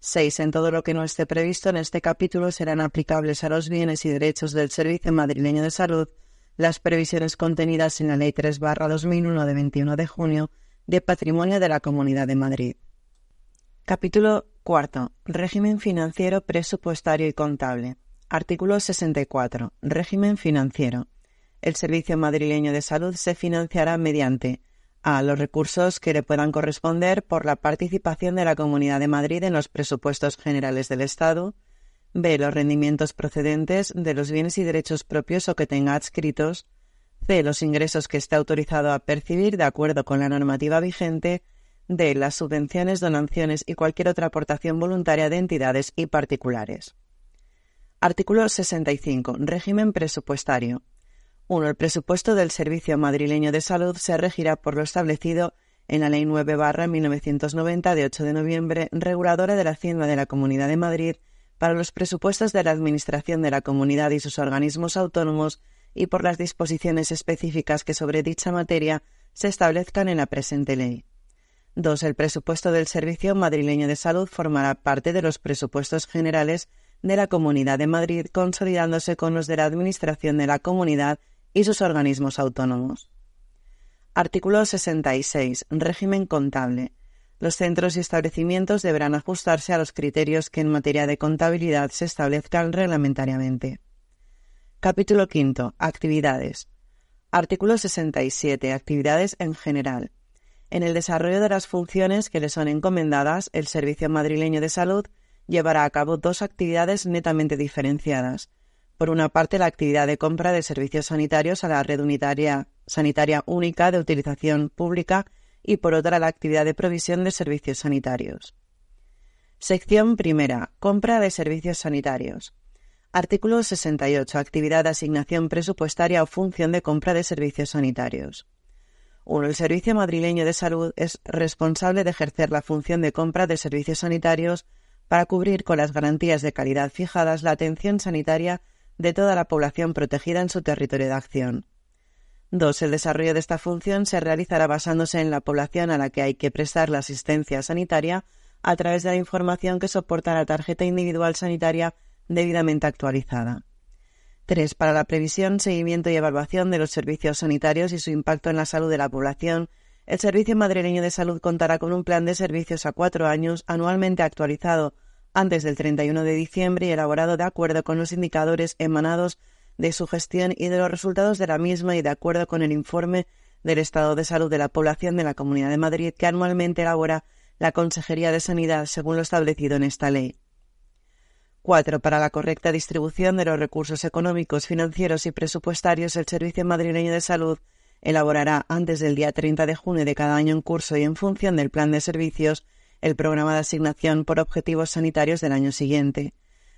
6. En todo lo que no esté previsto en este capítulo serán aplicables a los bienes y derechos del Servicio Madrileño de Salud las previsiones contenidas en la Ley 3-2001 de 21 de junio de Patrimonio de la Comunidad de Madrid. Capítulo 4. Régimen financiero, presupuestario y contable. Artículo 64. Régimen financiero. El Servicio Madrileño de Salud se financiará mediante a los recursos que le puedan corresponder por la participación de la Comunidad de Madrid en los presupuestos generales del Estado, b. los rendimientos procedentes de los bienes y derechos propios o que tenga adscritos, c. los ingresos que esté autorizado a percibir de acuerdo con la normativa vigente, d. las subvenciones, donaciones y cualquier otra aportación voluntaria de entidades y particulares. Artículo 65. Régimen presupuestario. 1. El presupuesto del Servicio Madrileño de Salud se regirá por lo establecido en la Ley 9 1990 de 8 de noviembre, reguladora de la Hacienda de la Comunidad de Madrid, para los presupuestos de la Administración de la Comunidad y sus organismos autónomos y por las disposiciones específicas que sobre dicha materia se establezcan en la presente ley. 2. El presupuesto del Servicio Madrileño de Salud formará parte de los presupuestos generales de la Comunidad de Madrid, consolidándose con los de la Administración de la Comunidad y sus organismos autónomos. Artículo 66. Régimen contable. Los centros y establecimientos deberán ajustarse a los criterios que en materia de contabilidad se establezcan reglamentariamente. Capítulo V. Actividades. Artículo 67. Actividades en general. En el desarrollo de las funciones que le son encomendadas, el Servicio Madrileño de Salud llevará a cabo dos actividades netamente diferenciadas por una parte, la actividad de compra de servicios sanitarios a la red unitaria sanitaria única de utilización pública y por otra, la actividad de provisión de servicios sanitarios. Sección primera. Compra de servicios sanitarios. Artículo 68. Actividad de asignación presupuestaria o función de compra de servicios sanitarios. 1. El Servicio Madrileño de Salud es responsable de ejercer la función de compra de servicios sanitarios para cubrir con las garantías de calidad fijadas la atención sanitaria de toda la población protegida en su territorio de acción. 2. El desarrollo de esta función se realizará basándose en la población a la que hay que prestar la asistencia sanitaria a través de la información que soporta la tarjeta individual sanitaria debidamente actualizada. 3. Para la previsión, seguimiento y evaluación de los servicios sanitarios y su impacto en la salud de la población, el Servicio Madrileño de Salud contará con un plan de servicios a cuatro años anualmente actualizado antes del 31 de diciembre y elaborado de acuerdo con los indicadores emanados de su gestión y de los resultados de la misma y de acuerdo con el informe del estado de salud de la población de la Comunidad de Madrid que anualmente elabora la Consejería de Sanidad según lo establecido en esta ley. 4. Para la correcta distribución de los recursos económicos, financieros y presupuestarios, el Servicio Madrileño de Salud elaborará antes del día 30 de junio de cada año en curso y en función del plan de servicios el programa de asignación por objetivos sanitarios del año siguiente.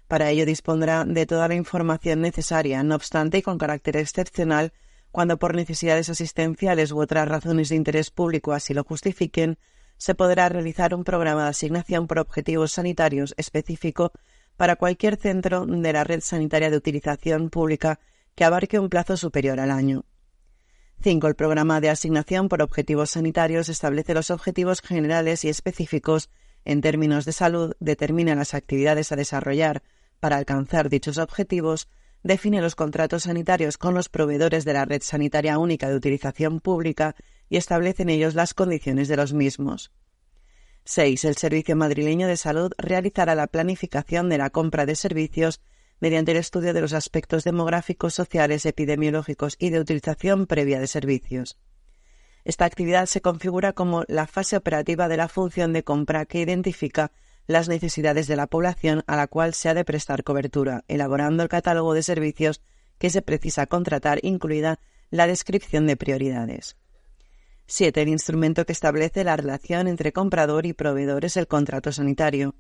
Para ello dispondrá de toda la información necesaria, no obstante y con carácter excepcional, cuando por necesidades asistenciales u otras razones de interés público así lo justifiquen, se podrá realizar un programa de asignación por objetivos sanitarios específico para cualquier centro de la red sanitaria de utilización pública que abarque un plazo superior al año. 5. El programa de asignación por objetivos sanitarios establece los objetivos generales y específicos en términos de salud, determina las actividades a desarrollar para alcanzar dichos objetivos, define los contratos sanitarios con los proveedores de la red sanitaria única de utilización pública y establece en ellos las condiciones de los mismos. 6. El Servicio Madrileño de Salud realizará la planificación de la compra de servicios mediante el estudio de los aspectos demográficos, sociales, epidemiológicos y de utilización previa de servicios. Esta actividad se configura como la fase operativa de la función de compra que identifica las necesidades de la población a la cual se ha de prestar cobertura, elaborando el catálogo de servicios que se precisa contratar, incluida la descripción de prioridades. 7. El instrumento que establece la relación entre comprador y proveedor es el contrato sanitario.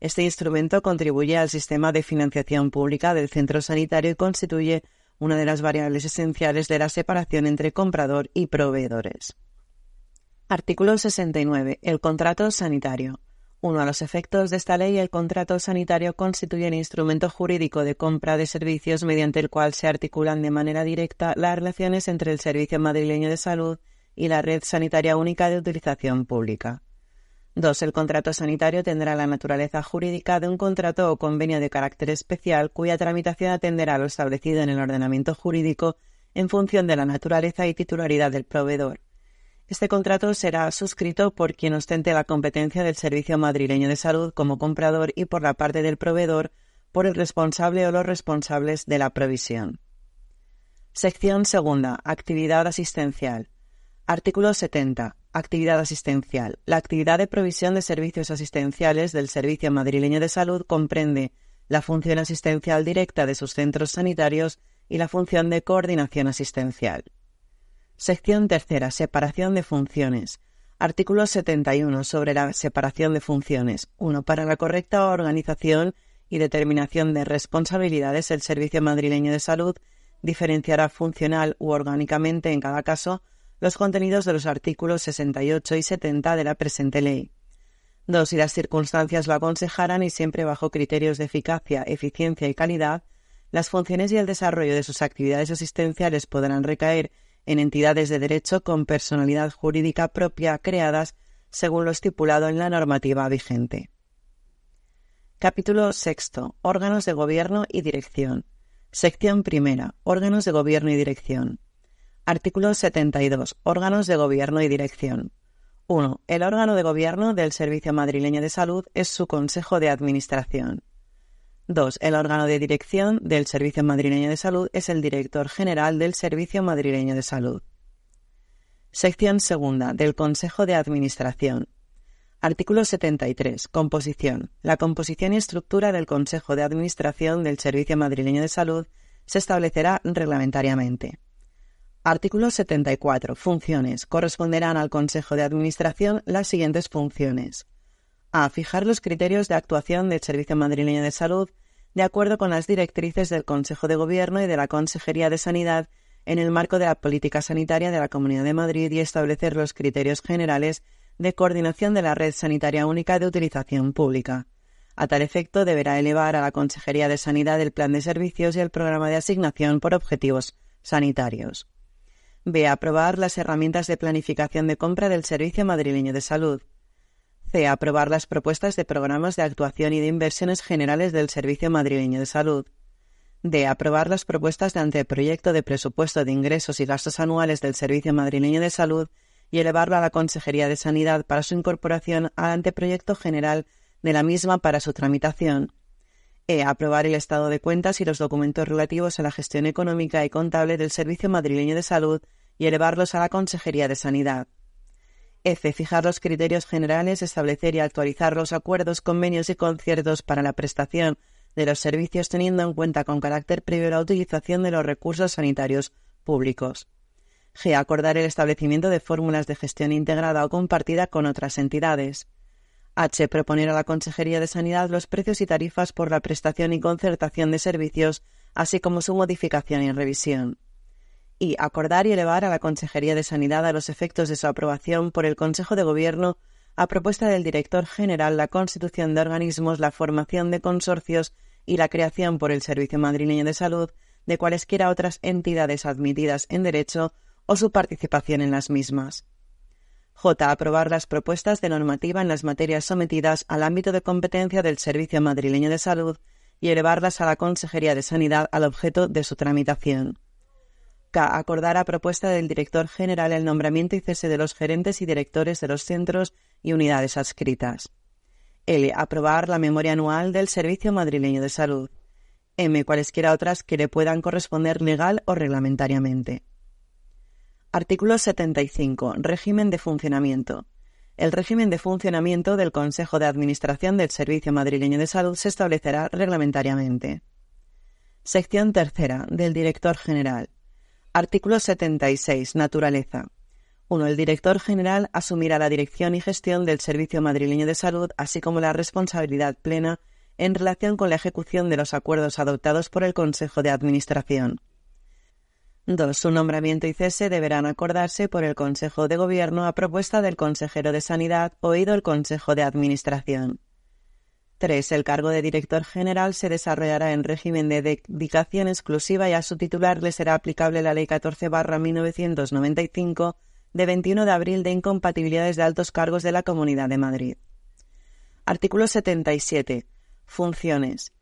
Este instrumento contribuye al sistema de financiación pública del centro sanitario y constituye una de las variables esenciales de la separación entre comprador y proveedores. Artículo 69. El contrato sanitario. Uno a los efectos de esta ley, el contrato sanitario constituye el instrumento jurídico de compra de servicios mediante el cual se articulan de manera directa las relaciones entre el Servicio Madrileño de Salud y la Red Sanitaria Única de Utilización Pública. 2. El contrato sanitario tendrá la naturaleza jurídica de un contrato o convenio de carácter especial cuya tramitación atenderá a lo establecido en el ordenamiento jurídico en función de la naturaleza y titularidad del proveedor. Este contrato será suscrito por quien ostente la competencia del Servicio Madrileño de Salud como comprador y por la parte del proveedor por el responsable o los responsables de la provisión. Sección segunda. Actividad asistencial. Artículo 70. Actividad asistencial. La actividad de provisión de servicios asistenciales del Servicio Madrileño de Salud comprende la función asistencial directa de sus centros sanitarios y la función de coordinación asistencial. Sección tercera. Separación de funciones. Artículo 71 sobre la separación de funciones. 1. Para la correcta organización y determinación de responsabilidades, el Servicio Madrileño de Salud diferenciará funcional u orgánicamente en cada caso los contenidos de los artículos 68 y 70 de la presente ley. 2. Si las circunstancias lo aconsejaran y siempre bajo criterios de eficacia, eficiencia y calidad, las funciones y el desarrollo de sus actividades asistenciales podrán recaer en entidades de derecho con personalidad jurídica propia creadas según lo estipulado en la normativa vigente. Capítulo sexto. Órganos de gobierno y dirección. Sección primera. Órganos de gobierno y dirección. Artículo 72. Órganos de gobierno y dirección. 1. El órgano de gobierno del Servicio Madrileño de Salud es su Consejo de Administración. 2. El órgano de dirección del Servicio Madrileño de Salud es el Director General del Servicio Madrileño de Salud. Sección segunda del Consejo de Administración. Artículo 73. Composición. La composición y estructura del Consejo de Administración del Servicio Madrileño de Salud se establecerá reglamentariamente. Artículo 74. Funciones. Corresponderán al Consejo de Administración las siguientes funciones. A. Fijar los criterios de actuación del Servicio Madrileño de Salud de acuerdo con las directrices del Consejo de Gobierno y de la Consejería de Sanidad en el marco de la política sanitaria de la Comunidad de Madrid y establecer los criterios generales de coordinación de la red sanitaria única de utilización pública. A tal efecto, deberá elevar a la Consejería de Sanidad el plan de servicios y el programa de asignación por objetivos sanitarios. B. Aprobar las herramientas de planificación de compra del Servicio Madrileño de Salud. C. Aprobar las propuestas de programas de actuación y de inversiones generales del Servicio Madrileño de Salud. D. Aprobar las propuestas de anteproyecto de presupuesto de ingresos y gastos anuales del Servicio Madrileño de Salud y elevarlo a la Consejería de Sanidad para su incorporación al anteproyecto general de la misma para su tramitación. E. Aprobar el estado de cuentas y los documentos relativos a la gestión económica y contable del Servicio Madrileño de Salud y elevarlos a la Consejería de Sanidad. F. Fijar los criterios generales, establecer y actualizar los acuerdos, convenios y conciertos para la prestación de los servicios teniendo en cuenta con carácter previo la utilización de los recursos sanitarios públicos. G. Acordar el establecimiento de fórmulas de gestión integrada o compartida con otras entidades. H. Proponer a la Consejería de Sanidad los precios y tarifas por la prestación y concertación de servicios, así como su modificación y revisión y acordar y elevar a la Consejería de Sanidad a los efectos de su aprobación por el Consejo de Gobierno a propuesta del Director General la constitución de organismos, la formación de consorcios y la creación por el Servicio Madrileño de Salud de cualesquiera otras entidades admitidas en derecho o su participación en las mismas. J. Aprobar las propuestas de normativa en las materias sometidas al ámbito de competencia del Servicio Madrileño de Salud y elevarlas a la Consejería de Sanidad al objeto de su tramitación acordar a propuesta del director general el nombramiento y cese de los gerentes y directores de los centros y unidades adscritas. L. Aprobar la memoria anual del Servicio Madrileño de Salud. M. Cualesquiera otras que le puedan corresponder legal o reglamentariamente. Artículo 75. Régimen de funcionamiento. El régimen de funcionamiento del Consejo de Administración del Servicio Madrileño de Salud se establecerá reglamentariamente. Sección tercera. Del Director General. Artículo 76. Naturaleza. 1. El director general asumirá la dirección y gestión del Servicio Madrileño de Salud, así como la responsabilidad plena en relación con la ejecución de los acuerdos adoptados por el Consejo de Administración. 2. Su nombramiento y cese deberán acordarse por el Consejo de Gobierno a propuesta del consejero de Sanidad oído el Consejo de Administración. 3. El cargo de director general se desarrollará en régimen de dedicación exclusiva y a su titular le será aplicable la Ley 14-1995 de 21 de abril de incompatibilidades de altos cargos de la Comunidad de Madrid. Artículo 77. Funciones.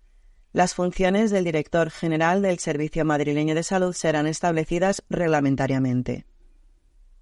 Las funciones del director general del Servicio Madrileño de Salud serán establecidas reglamentariamente.